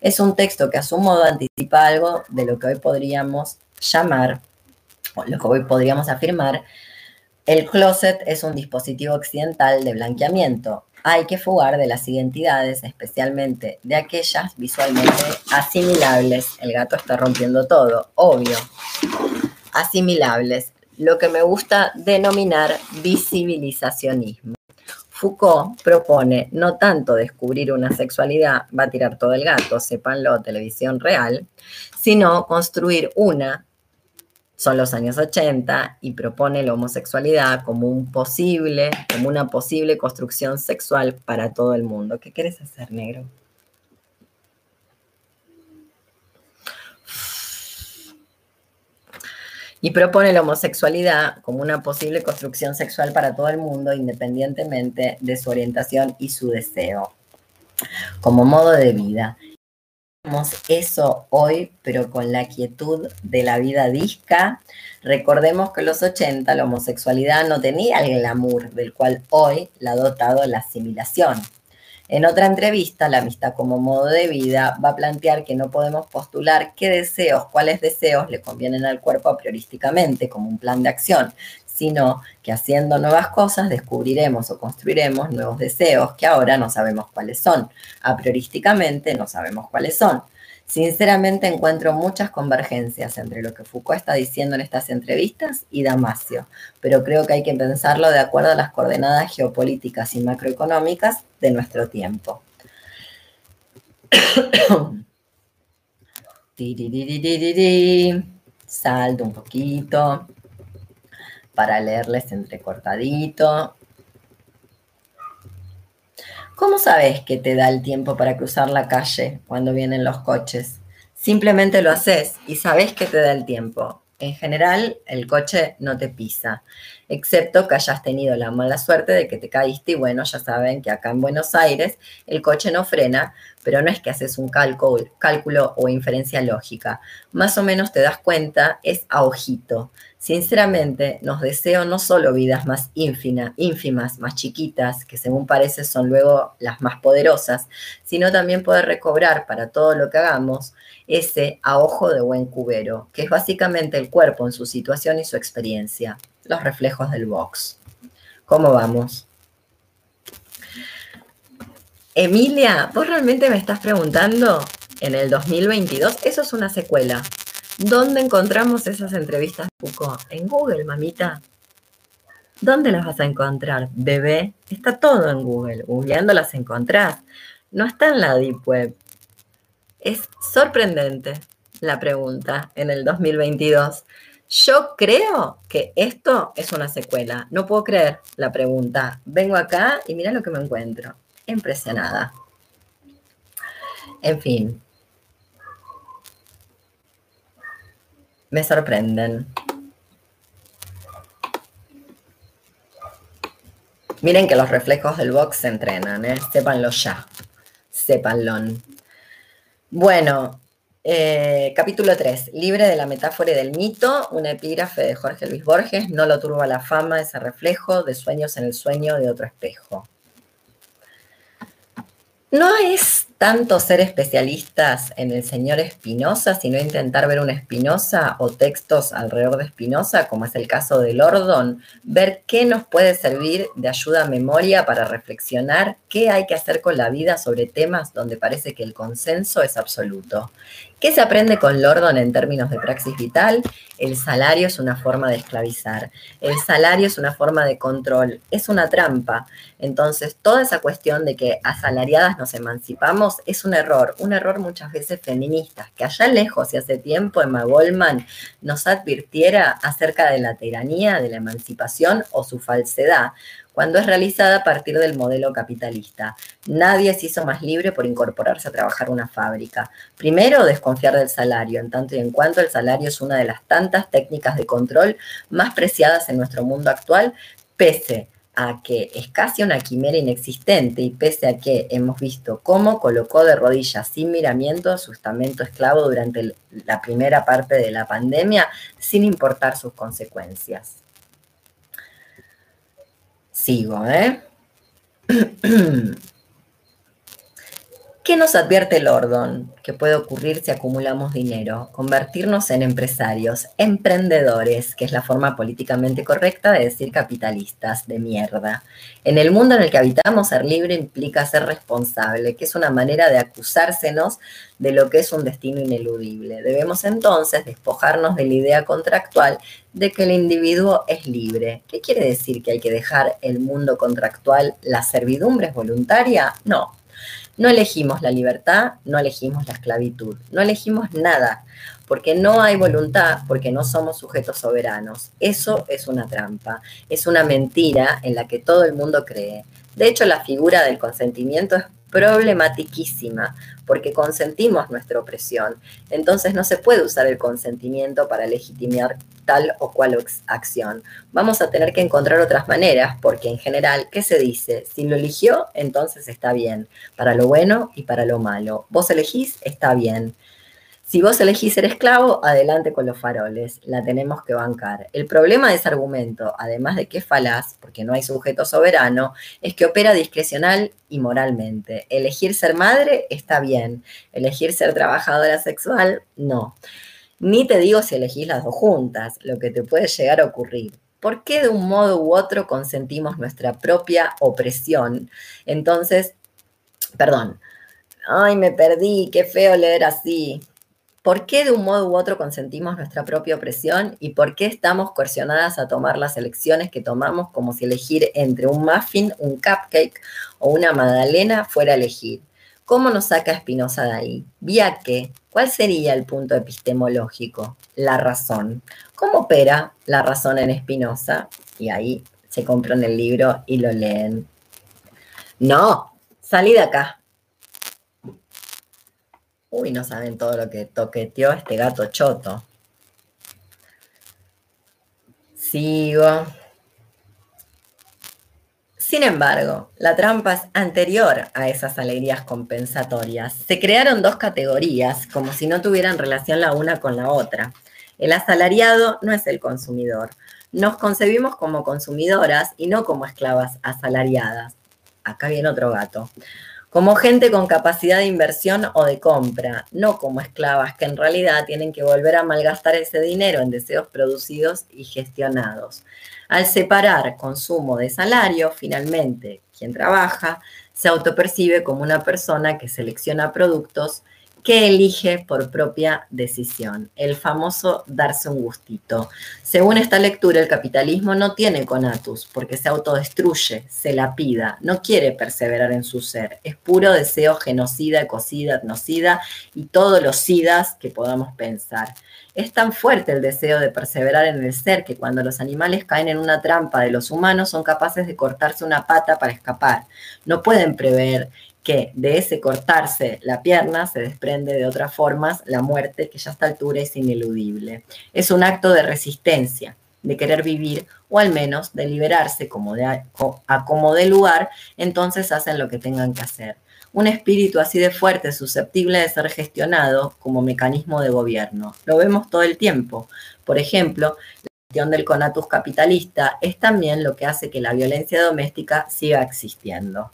Es un texto que a su modo anticipa algo de lo que hoy podríamos llamar, o lo que hoy podríamos afirmar, el closet es un dispositivo occidental de blanqueamiento. Hay que fugar de las identidades, especialmente de aquellas visualmente asimilables. El gato está rompiendo todo, obvio. Asimilables, lo que me gusta denominar visibilizacionismo. Foucault propone no tanto descubrir una sexualidad, va a tirar todo el gato, sépanlo, televisión real, sino construir una son los años 80 y propone la homosexualidad como un posible, como una posible construcción sexual para todo el mundo. ¿Qué quieres hacer, negro? Y propone la homosexualidad como una posible construcción sexual para todo el mundo, independientemente de su orientación y su deseo, como modo de vida eso hoy, pero con la quietud de la vida disca. Recordemos que en los 80 la homosexualidad no tenía el glamour del cual hoy la ha dotado la asimilación. En otra entrevista, la amistad como modo de vida va a plantear que no podemos postular qué deseos, cuáles deseos le convienen al cuerpo priorísticamente como un plan de acción, sino que haciendo nuevas cosas descubriremos o construiremos nuevos deseos que ahora no sabemos cuáles son. A priorísticamente no sabemos cuáles son. Sinceramente encuentro muchas convergencias entre lo que Foucault está diciendo en estas entrevistas y Damasio, pero creo que hay que pensarlo de acuerdo a las coordenadas geopolíticas y macroeconómicas de nuestro tiempo. Salto un poquito para leerles entrecortadito. ¿Cómo sabes que te da el tiempo para cruzar la calle cuando vienen los coches? Simplemente lo haces y sabes que te da el tiempo. En general, el coche no te pisa, excepto que hayas tenido la mala suerte de que te caíste y bueno, ya saben que acá en Buenos Aires el coche no frena, pero no es que haces un cálculo, o inferencia lógica. Más o menos te das cuenta, es a ojito. Sinceramente, nos deseo no solo vidas más ínfimas, más chiquitas, que según parece son luego las más poderosas, sino también poder recobrar para todo lo que hagamos ese a ojo de buen cubero, que es básicamente el cuerpo en su situación y su experiencia, los reflejos del box. ¿Cómo vamos? Emilia, ¿vos realmente me estás preguntando en el 2022? Eso es una secuela. ¿Dónde encontramos esas entrevistas Foucault? En Google, mamita. ¿Dónde las vas a encontrar, bebé? Está todo en Google. Googleando las encontrás. No está en la Deep Web. Es sorprendente la pregunta en el 2022. Yo creo que esto es una secuela. No puedo creer la pregunta. Vengo acá y mira lo que me encuentro. Impresionada. En fin, me sorprenden. Miren que los reflejos del box se entrenan, ¿eh? sépanlo ya, sépanlo. Bueno, eh, capítulo 3, libre de la metáfora y del mito, una epígrafe de Jorge Luis Borges, no lo turba la fama, ese reflejo de sueños en el sueño de otro espejo. No es tanto ser especialistas en el señor Espinosa, sino intentar ver una Espinosa o textos alrededor de Espinosa, como es el caso de Lordon, ver qué nos puede servir de ayuda a memoria para reflexionar qué hay que hacer con la vida sobre temas donde parece que el consenso es absoluto. ¿Qué se aprende con Lordon en términos de praxis vital? El salario es una forma de esclavizar, el salario es una forma de control, es una trampa. Entonces, toda esa cuestión de que asalariadas nos emancipamos es un error, un error muchas veces feminista, que allá lejos y hace tiempo Emma Goldman nos advirtiera acerca de la tiranía, de la emancipación o su falsedad, cuando es realizada a partir del modelo capitalista. Nadie se hizo más libre por incorporarse a trabajar una fábrica. Primero, desconfiar del salario, en tanto y en cuanto el salario es una de las tantas técnicas de control más preciadas en nuestro mundo actual, pese a que es casi una quimera inexistente y pese a que hemos visto cómo colocó de rodillas sin miramiento su estamento esclavo durante la primera parte de la pandemia, sin importar sus consecuencias. Sigo, ¿eh? ¿Qué nos advierte Lordon? Que puede ocurrir si acumulamos dinero, convertirnos en empresarios, emprendedores, que es la forma políticamente correcta de decir capitalistas de mierda. En el mundo en el que habitamos, ser libre implica ser responsable, que es una manera de acusársenos de lo que es un destino ineludible. Debemos entonces despojarnos de la idea contractual de que el individuo es libre. ¿Qué quiere decir que hay que dejar el mundo contractual? ¿La servidumbre es voluntaria? No no elegimos la libertad, no elegimos la esclavitud, no elegimos nada, porque no hay voluntad, porque no somos sujetos soberanos. Eso es una trampa, es una mentira en la que todo el mundo cree. De hecho, la figura del consentimiento es problematiquísima, porque consentimos nuestra opresión. Entonces no se puede usar el consentimiento para legitimar tal o cual acción. Vamos a tener que encontrar otras maneras, porque en general, ¿qué se dice? Si lo eligió, entonces está bien, para lo bueno y para lo malo. Vos elegís, está bien. Si vos elegís ser esclavo, adelante con los faroles, la tenemos que bancar. El problema de ese argumento, además de que es falaz, porque no hay sujeto soberano, es que opera discrecional y moralmente. Elegir ser madre está bien, elegir ser trabajadora sexual, no. Ni te digo si elegís las dos juntas, lo que te puede llegar a ocurrir. ¿Por qué de un modo u otro consentimos nuestra propia opresión? Entonces, perdón, ay, me perdí, qué feo leer así. ¿Por qué de un modo u otro consentimos nuestra propia opresión y por qué estamos coercionadas a tomar las elecciones que tomamos como si elegir entre un muffin, un cupcake o una magdalena fuera a elegir? ¿Cómo nos saca Spinoza de ahí? ¿Vía qué? ¿Cuál sería el punto epistemológico? La razón. ¿Cómo opera la razón en Spinoza? Y ahí se compran el libro y lo leen. No, salí de acá. Uy, no saben todo lo que toqueteó este gato choto. Sigo. Sin embargo, la trampa es anterior a esas alegrías compensatorias. Se crearon dos categorías como si no tuvieran relación la una con la otra. El asalariado no es el consumidor. Nos concebimos como consumidoras y no como esclavas asalariadas. Acá viene otro gato como gente con capacidad de inversión o de compra, no como esclavas que en realidad tienen que volver a malgastar ese dinero en deseos producidos y gestionados. Al separar consumo de salario, finalmente quien trabaja se autopercibe como una persona que selecciona productos que elige por propia decisión, el famoso darse un gustito. Según esta lectura, el capitalismo no tiene conatus porque se autodestruye, se lapida, no quiere perseverar en su ser, es puro deseo genocida, ecocida, etnocida y todos los sidas que podamos pensar. Es tan fuerte el deseo de perseverar en el ser que cuando los animales caen en una trampa de los humanos son capaces de cortarse una pata para escapar. No pueden prever que de ese cortarse la pierna se desprende de otras formas la muerte que ya a esta altura es ineludible. Es un acto de resistencia, de querer vivir o al menos de liberarse como de, a como de lugar, entonces hacen lo que tengan que hacer. Un espíritu así de fuerte, susceptible de ser gestionado como mecanismo de gobierno. Lo vemos todo el tiempo. Por ejemplo, la gestión del conatus capitalista es también lo que hace que la violencia doméstica siga existiendo.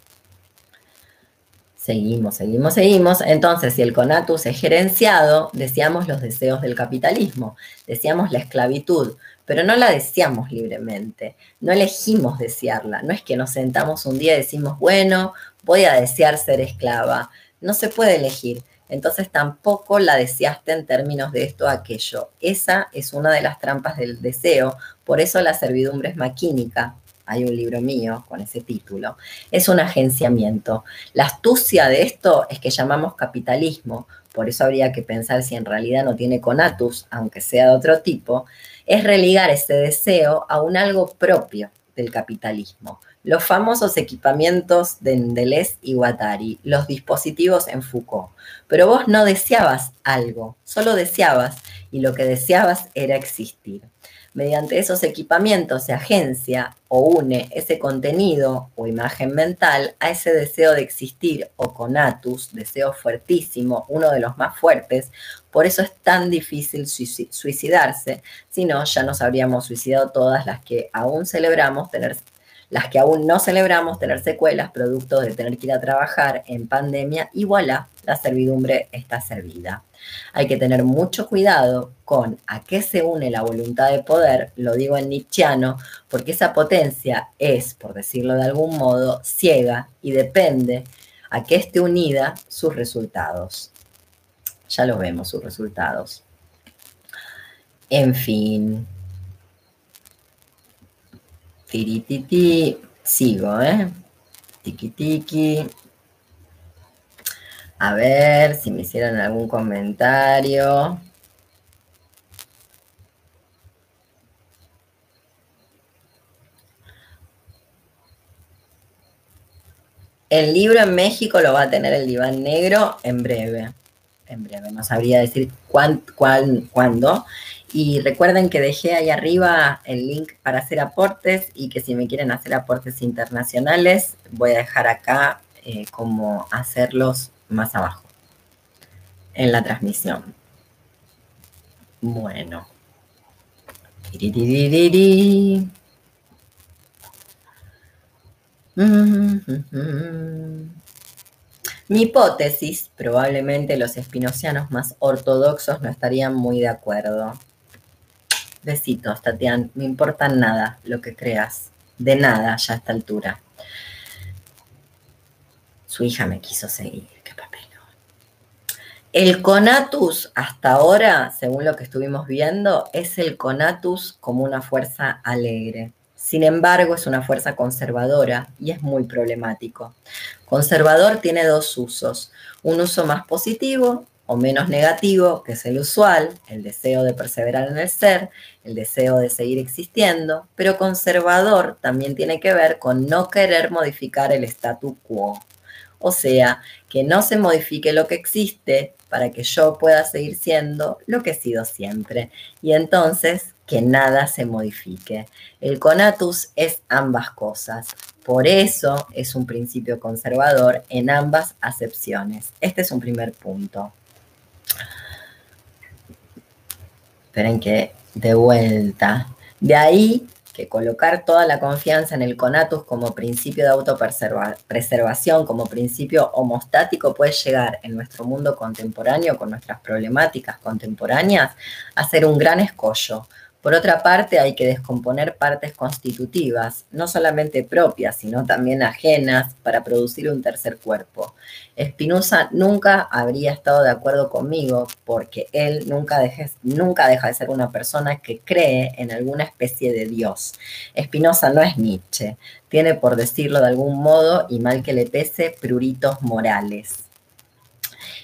Seguimos, seguimos, seguimos. Entonces, si el conatus es gerenciado, deseamos los deseos del capitalismo, deseamos la esclavitud, pero no la deseamos libremente, no elegimos desearla. No es que nos sentamos un día y decimos, bueno, voy a desear ser esclava. No se puede elegir. Entonces tampoco la deseaste en términos de esto o aquello. Esa es una de las trampas del deseo. Por eso la servidumbre es maquínica, hay un libro mío con ese título, es un agenciamiento. La astucia de esto es que llamamos capitalismo, por eso habría que pensar si en realidad no tiene conatus, aunque sea de otro tipo, es religar ese deseo a un algo propio del capitalismo. Los famosos equipamientos de Deleuze y Guattari, los dispositivos en Foucault. Pero vos no deseabas algo, solo deseabas y lo que deseabas era existir. Mediante esos equipamientos se agencia o une ese contenido o imagen mental a ese deseo de existir o conatus, deseo fuertísimo, uno de los más fuertes. Por eso es tan difícil suicidarse, si no ya nos habríamos suicidado todas las que aún celebramos tener las que aún no celebramos tener secuelas producto de tener que ir a trabajar en pandemia y voilà, la servidumbre está servida. Hay que tener mucho cuidado con a qué se une la voluntad de poder, lo digo en Nietzscheano, porque esa potencia es, por decirlo de algún modo, ciega y depende a qué esté unida sus resultados. Ya lo vemos, sus resultados. En fin. Tirititi. Sigo, ¿eh? Tiki tiki. A ver si me hicieron algún comentario. El libro en México lo va a tener el diván negro en breve. En breve, no sabría decir cuándo. Y recuerden que dejé ahí arriba el link para hacer aportes y que si me quieren hacer aportes internacionales, voy a dejar acá eh, cómo hacerlos más abajo en la transmisión. Bueno. Mi hipótesis, probablemente los espinocianos más ortodoxos no estarían muy de acuerdo. Besitos, Tatiana, me importa nada lo que creas, de nada ya a esta altura. Su hija me quiso seguir, qué papelón. El conatus hasta ahora, según lo que estuvimos viendo, es el conatus como una fuerza alegre. Sin embargo, es una fuerza conservadora y es muy problemático. Conservador tiene dos usos, un uso más positivo o menos negativo, que es el usual, el deseo de perseverar en el ser, el deseo de seguir existiendo, pero conservador también tiene que ver con no querer modificar el statu quo. O sea, que no se modifique lo que existe para que yo pueda seguir siendo lo que he sido siempre. Y entonces que nada se modifique. El conatus es ambas cosas. Por eso es un principio conservador en ambas acepciones. Este es un primer punto. Esperen que de vuelta. De ahí que colocar toda la confianza en el conatus como principio de autopreservación, como principio homostático, puede llegar en nuestro mundo contemporáneo, con nuestras problemáticas contemporáneas, a ser un gran escollo, por otra parte, hay que descomponer partes constitutivas, no solamente propias, sino también ajenas, para producir un tercer cuerpo. Spinoza nunca habría estado de acuerdo conmigo porque él nunca, nunca deja de ser una persona que cree en alguna especie de Dios. Spinoza no es Nietzsche, tiene, por decirlo de algún modo, y mal que le pese, pruritos morales.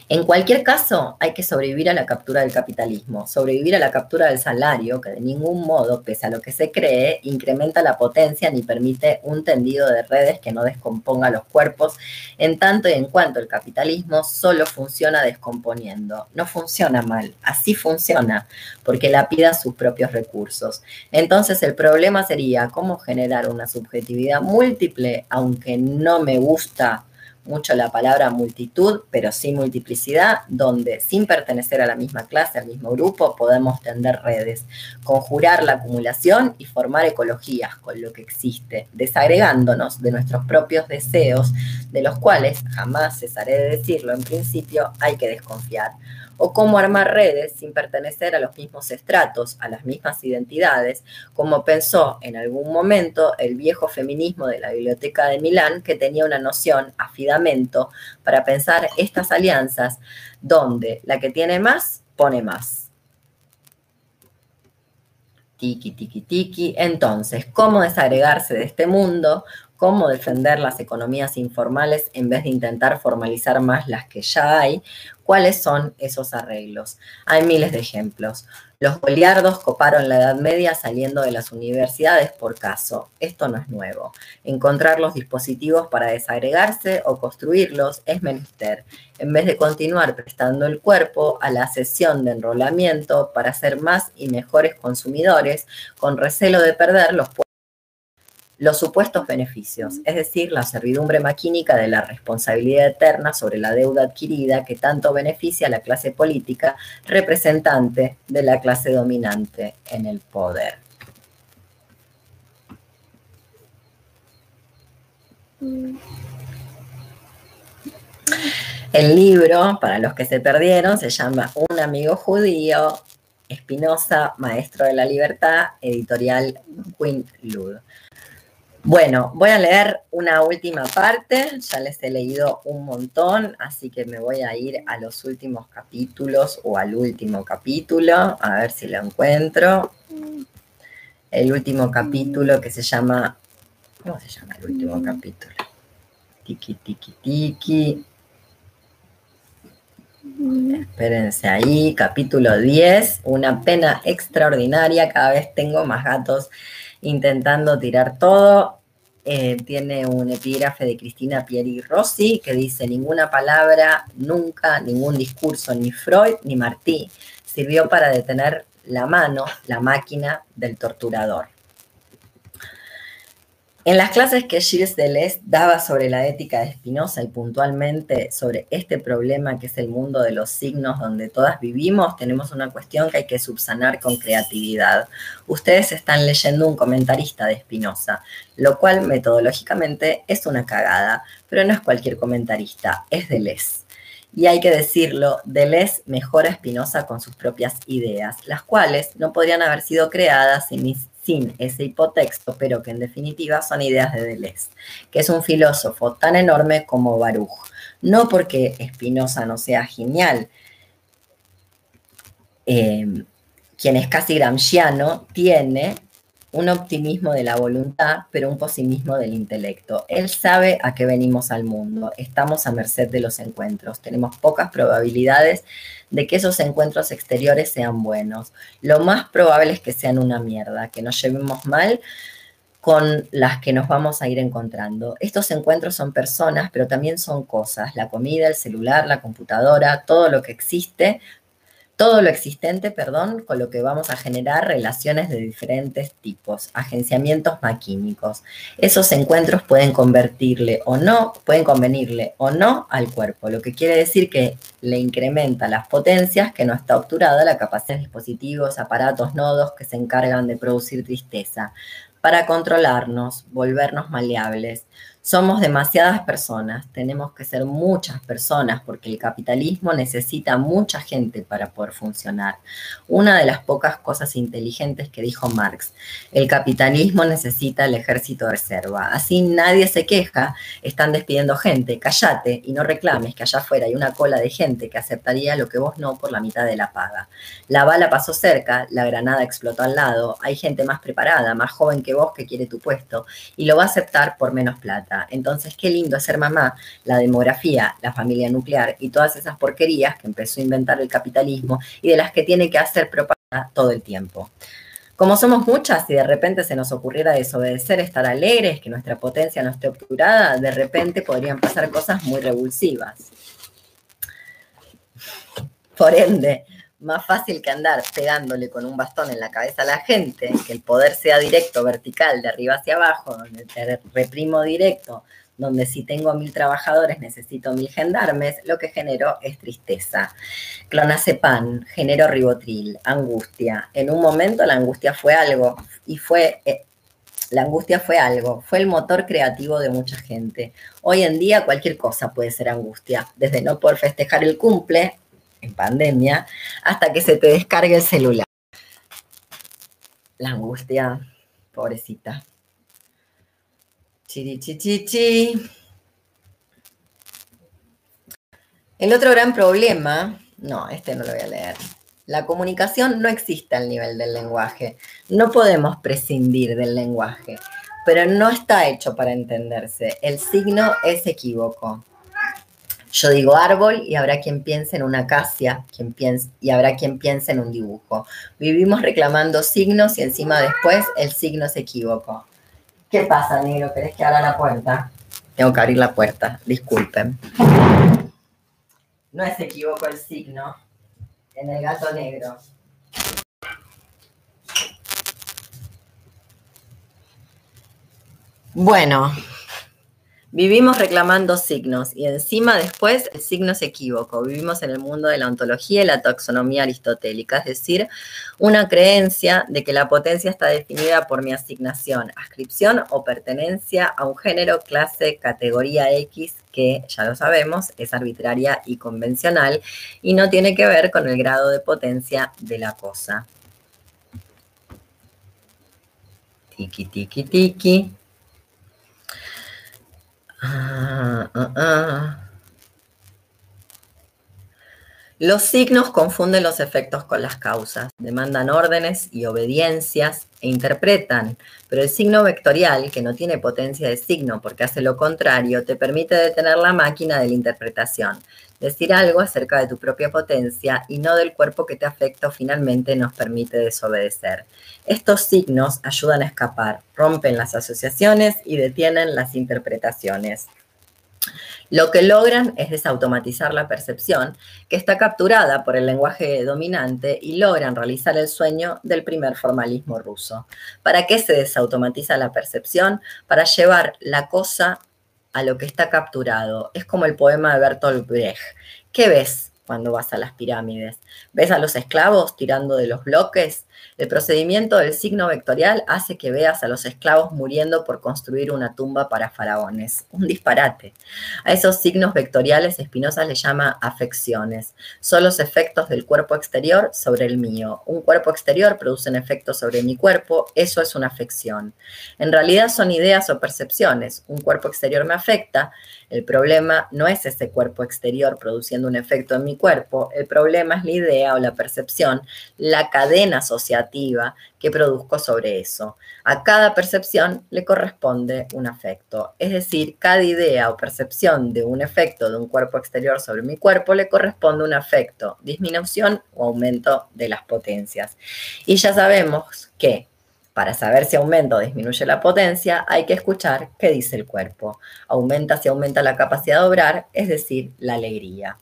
En cualquier caso, hay que sobrevivir a la captura del capitalismo, sobrevivir a la captura del salario, que de ningún modo, pese a lo que se cree, incrementa la potencia ni permite un tendido de redes que no descomponga los cuerpos, en tanto y en cuanto el capitalismo solo funciona descomponiendo. No funciona mal, así funciona, porque lapida sus propios recursos. Entonces el problema sería cómo generar una subjetividad múltiple, aunque no me gusta mucho la palabra multitud, pero sí multiplicidad, donde sin pertenecer a la misma clase, al mismo grupo, podemos tender redes, conjurar la acumulación y formar ecologías con lo que existe, desagregándonos de nuestros propios deseos, de los cuales, jamás cesaré de decirlo, en principio hay que desconfiar o cómo armar redes sin pertenecer a los mismos estratos, a las mismas identidades, como pensó en algún momento el viejo feminismo de la Biblioteca de Milán, que tenía una noción, afidamento, para pensar estas alianzas, donde la que tiene más pone más. Tiki, tiki, tiki. Entonces, ¿cómo desagregarse de este mundo? Cómo defender las economías informales en vez de intentar formalizar más las que ya hay, ¿Cuáles son esos arreglos? Hay miles de ejemplos. Los goliardos coparon la Edad Media saliendo de las universidades por caso. Esto no es nuevo. Encontrar los dispositivos para desagregarse o construirlos es menester, en vez de continuar prestando el cuerpo a la sesión de enrolamiento para ser más y mejores consumidores, con recelo de perder los los supuestos beneficios, es decir, la servidumbre maquínica de la responsabilidad eterna sobre la deuda adquirida que tanto beneficia a la clase política representante de la clase dominante en el poder. El libro, para los que se perdieron, se llama Un amigo judío, Espinosa, Maestro de la Libertad, editorial Quinn Lud. Bueno, voy a leer una última parte, ya les he leído un montón, así que me voy a ir a los últimos capítulos o al último capítulo, a ver si lo encuentro. El último capítulo que se llama, ¿cómo se llama el último capítulo? Tiki, tiki, tiki. Espérense ahí, capítulo 10, una pena extraordinaria, cada vez tengo más gatos intentando tirar todo. Eh, tiene un epígrafe de Cristina Pieri Rossi que dice, ninguna palabra, nunca, ningún discurso, ni Freud ni Martí, sirvió para detener la mano, la máquina del torturador. En las clases que Gilles Deleuze daba sobre la ética de Spinoza y puntualmente sobre este problema que es el mundo de los signos donde todas vivimos, tenemos una cuestión que hay que subsanar con creatividad. Ustedes están leyendo un comentarista de Spinoza, lo cual metodológicamente es una cagada, pero no es cualquier comentarista, es Deleuze. Y hay que decirlo, Deleuze mejora a Spinoza con sus propias ideas, las cuales no podrían haber sido creadas sin sin ese hipotexto, pero que en definitiva son ideas de Deleuze, que es un filósofo tan enorme como Baruch. No porque Spinoza no sea genial, eh, quien es casi gramsciano, tiene un optimismo de la voluntad, pero un pesimismo del intelecto. Él sabe a qué venimos al mundo, estamos a merced de los encuentros, tenemos pocas probabilidades de que esos encuentros exteriores sean buenos. Lo más probable es que sean una mierda, que nos llevemos mal con las que nos vamos a ir encontrando. Estos encuentros son personas, pero también son cosas, la comida, el celular, la computadora, todo lo que existe todo lo existente, perdón, con lo que vamos a generar relaciones de diferentes tipos, agenciamientos maquímicos. Esos encuentros pueden convertirle o no, pueden convenirle o no al cuerpo, lo que quiere decir que le incrementa las potencias que no está obturada la capacidad de dispositivos, aparatos, nodos que se encargan de producir tristeza, para controlarnos, volvernos maleables, somos demasiadas personas, tenemos que ser muchas personas porque el capitalismo necesita mucha gente para poder funcionar. Una de las pocas cosas inteligentes que dijo Marx, el capitalismo necesita el ejército de reserva. Así nadie se queja, están despidiendo gente, cállate y no reclames que allá afuera hay una cola de gente que aceptaría lo que vos no por la mitad de la paga. La bala pasó cerca, la granada explotó al lado, hay gente más preparada, más joven que vos que quiere tu puesto y lo va a aceptar por menos plata. Entonces, qué lindo ser mamá, la demografía, la familia nuclear y todas esas porquerías que empezó a inventar el capitalismo y de las que tiene que hacer propaganda todo el tiempo. Como somos muchas y de repente se nos ocurriera desobedecer, estar alegres, que nuestra potencia no esté obturada, de repente podrían pasar cosas muy revulsivas. Por ende, más fácil que andar pegándole con un bastón en la cabeza a la gente, que el poder sea directo, vertical, de arriba hacia abajo, donde te reprimo directo, donde si tengo mil trabajadores necesito mil gendarmes, lo que genero es tristeza. Clonazepam, genero ribotril, angustia. En un momento la angustia fue algo y fue... Eh, la angustia fue algo, fue el motor creativo de mucha gente. Hoy en día cualquier cosa puede ser angustia, desde no poder festejar el cumple en pandemia, hasta que se te descargue el celular. La angustia, pobrecita. Chirichichichi. El otro gran problema, no, este no lo voy a leer. La comunicación no existe al nivel del lenguaje. No podemos prescindir del lenguaje, pero no está hecho para entenderse. El signo es equívoco. Yo digo árbol y habrá quien piense en una acacia quien piense, y habrá quien piense en un dibujo. Vivimos reclamando signos y encima después el signo se equivocó. ¿Qué pasa, negro? ¿Querés que abra la puerta? Tengo que abrir la puerta, disculpen. No es equivoco el signo en el gato negro. Bueno, Vivimos reclamando signos y encima después el signo es equívoco. Vivimos en el mundo de la ontología y la taxonomía aristotélica, es decir, una creencia de que la potencia está definida por mi asignación, ascripción o pertenencia a un género, clase, categoría X que, ya lo sabemos, es arbitraria y convencional y no tiene que ver con el grado de potencia de la cosa. Tiki, tiki, tiki. Ah, ah, ah. Los signos confunden los efectos con las causas, demandan órdenes y obediencias e interpretan, pero el signo vectorial, que no tiene potencia de signo porque hace lo contrario, te permite detener la máquina de la interpretación, decir algo acerca de tu propia potencia y no del cuerpo que te afecta finalmente nos permite desobedecer. Estos signos ayudan a escapar, rompen las asociaciones y detienen las interpretaciones. Lo que logran es desautomatizar la percepción, que está capturada por el lenguaje dominante, y logran realizar el sueño del primer formalismo ruso. ¿Para qué se desautomatiza la percepción? Para llevar la cosa a lo que está capturado. Es como el poema de Bertolt Brecht. ¿Qué ves cuando vas a las pirámides? ¿Ves a los esclavos tirando de los bloques? El procedimiento del signo vectorial hace que veas a los esclavos muriendo por construir una tumba para faraones. Un disparate. A esos signos vectoriales Spinoza le llama afecciones. Son los efectos del cuerpo exterior sobre el mío. Un cuerpo exterior produce un efecto sobre mi cuerpo. Eso es una afección. En realidad son ideas o percepciones. Un cuerpo exterior me afecta. El problema no es ese cuerpo exterior produciendo un efecto en mi cuerpo. El problema es la idea o la percepción, la cadena que produzco sobre eso. A cada percepción le corresponde un afecto. Es decir, cada idea o percepción de un efecto de un cuerpo exterior sobre mi cuerpo le corresponde un afecto, disminución o aumento de las potencias. Y ya sabemos que para saber si aumenta o disminuye la potencia, hay que escuchar qué dice el cuerpo. Aumenta si aumenta la capacidad de obrar, es decir, la alegría.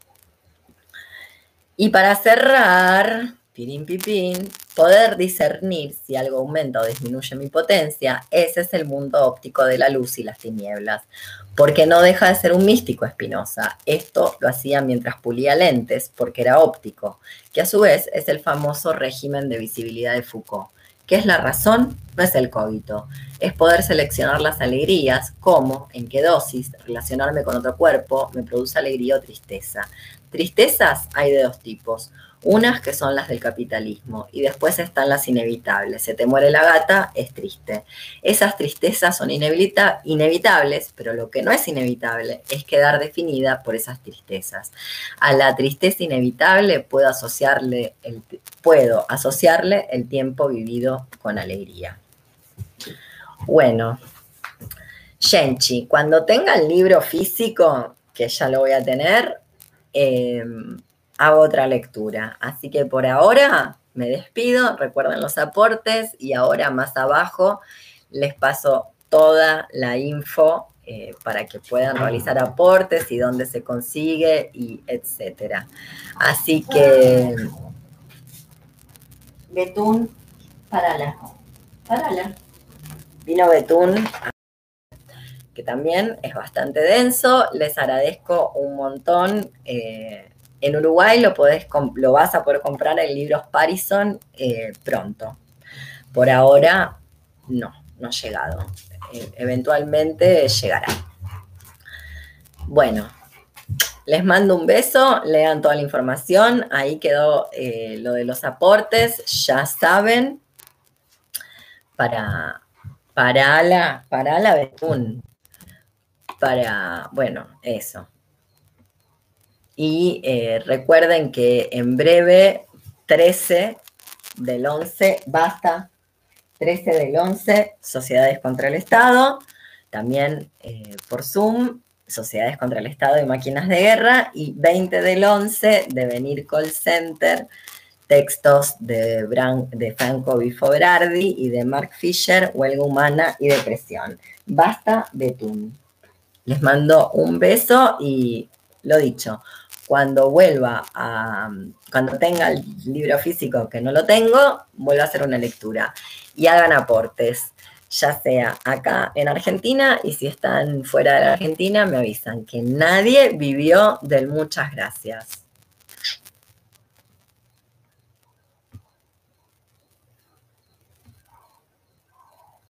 Y para cerrar, pirín pipín, poder discernir si algo aumenta o disminuye mi potencia, ese es el mundo óptico de la luz y las tinieblas, porque no deja de ser un místico Espinosa. Esto lo hacía mientras pulía lentes, porque era óptico, que a su vez es el famoso régimen de visibilidad de Foucault. ¿Qué es la razón? No es el cogito. Es poder seleccionar las alegrías, cómo, en qué dosis, relacionarme con otro cuerpo me produce alegría o tristeza. Tristezas hay de dos tipos unas que son las del capitalismo y después están las inevitables. Se te muere la gata, es triste. Esas tristezas son inevitables, pero lo que no es inevitable es quedar definida por esas tristezas. A la tristeza inevitable puedo asociarle el, puedo asociarle el tiempo vivido con alegría. Bueno, Shenchi, cuando tenga el libro físico, que ya lo voy a tener, eh, hago otra lectura. Así que por ahora me despido, recuerden los aportes y ahora más abajo les paso toda la info eh, para que puedan realizar aportes y dónde se consigue y etcétera. Así que Betún, parala, parala. Vino Betún, que también es bastante denso. Les agradezco un montón. Eh, en Uruguay lo, lo vas a poder comprar en libros Parison eh, pronto. Por ahora, no, no ha llegado. Eh, eventualmente llegará. Bueno, les mando un beso, lean toda la información. Ahí quedó eh, lo de los aportes, ya saben. Para, para la, para la. Para, bueno, eso. Y eh, recuerden que en breve, 13 del 11, basta, 13 del 11, Sociedades contra el Estado, también eh, por Zoom, Sociedades contra el Estado y Máquinas de Guerra, y 20 del 11, de Venir Call Center, textos de, de Franco Bifo Berardi y de Mark Fisher, Huelga Humana y Depresión. Basta, Betún. Les mando un beso y lo dicho, cuando vuelva a, cuando tenga el libro físico, que no lo tengo, vuelvo a hacer una lectura y hagan aportes. ya sea acá en Argentina y si están fuera de la Argentina me avisan que nadie vivió del muchas gracias.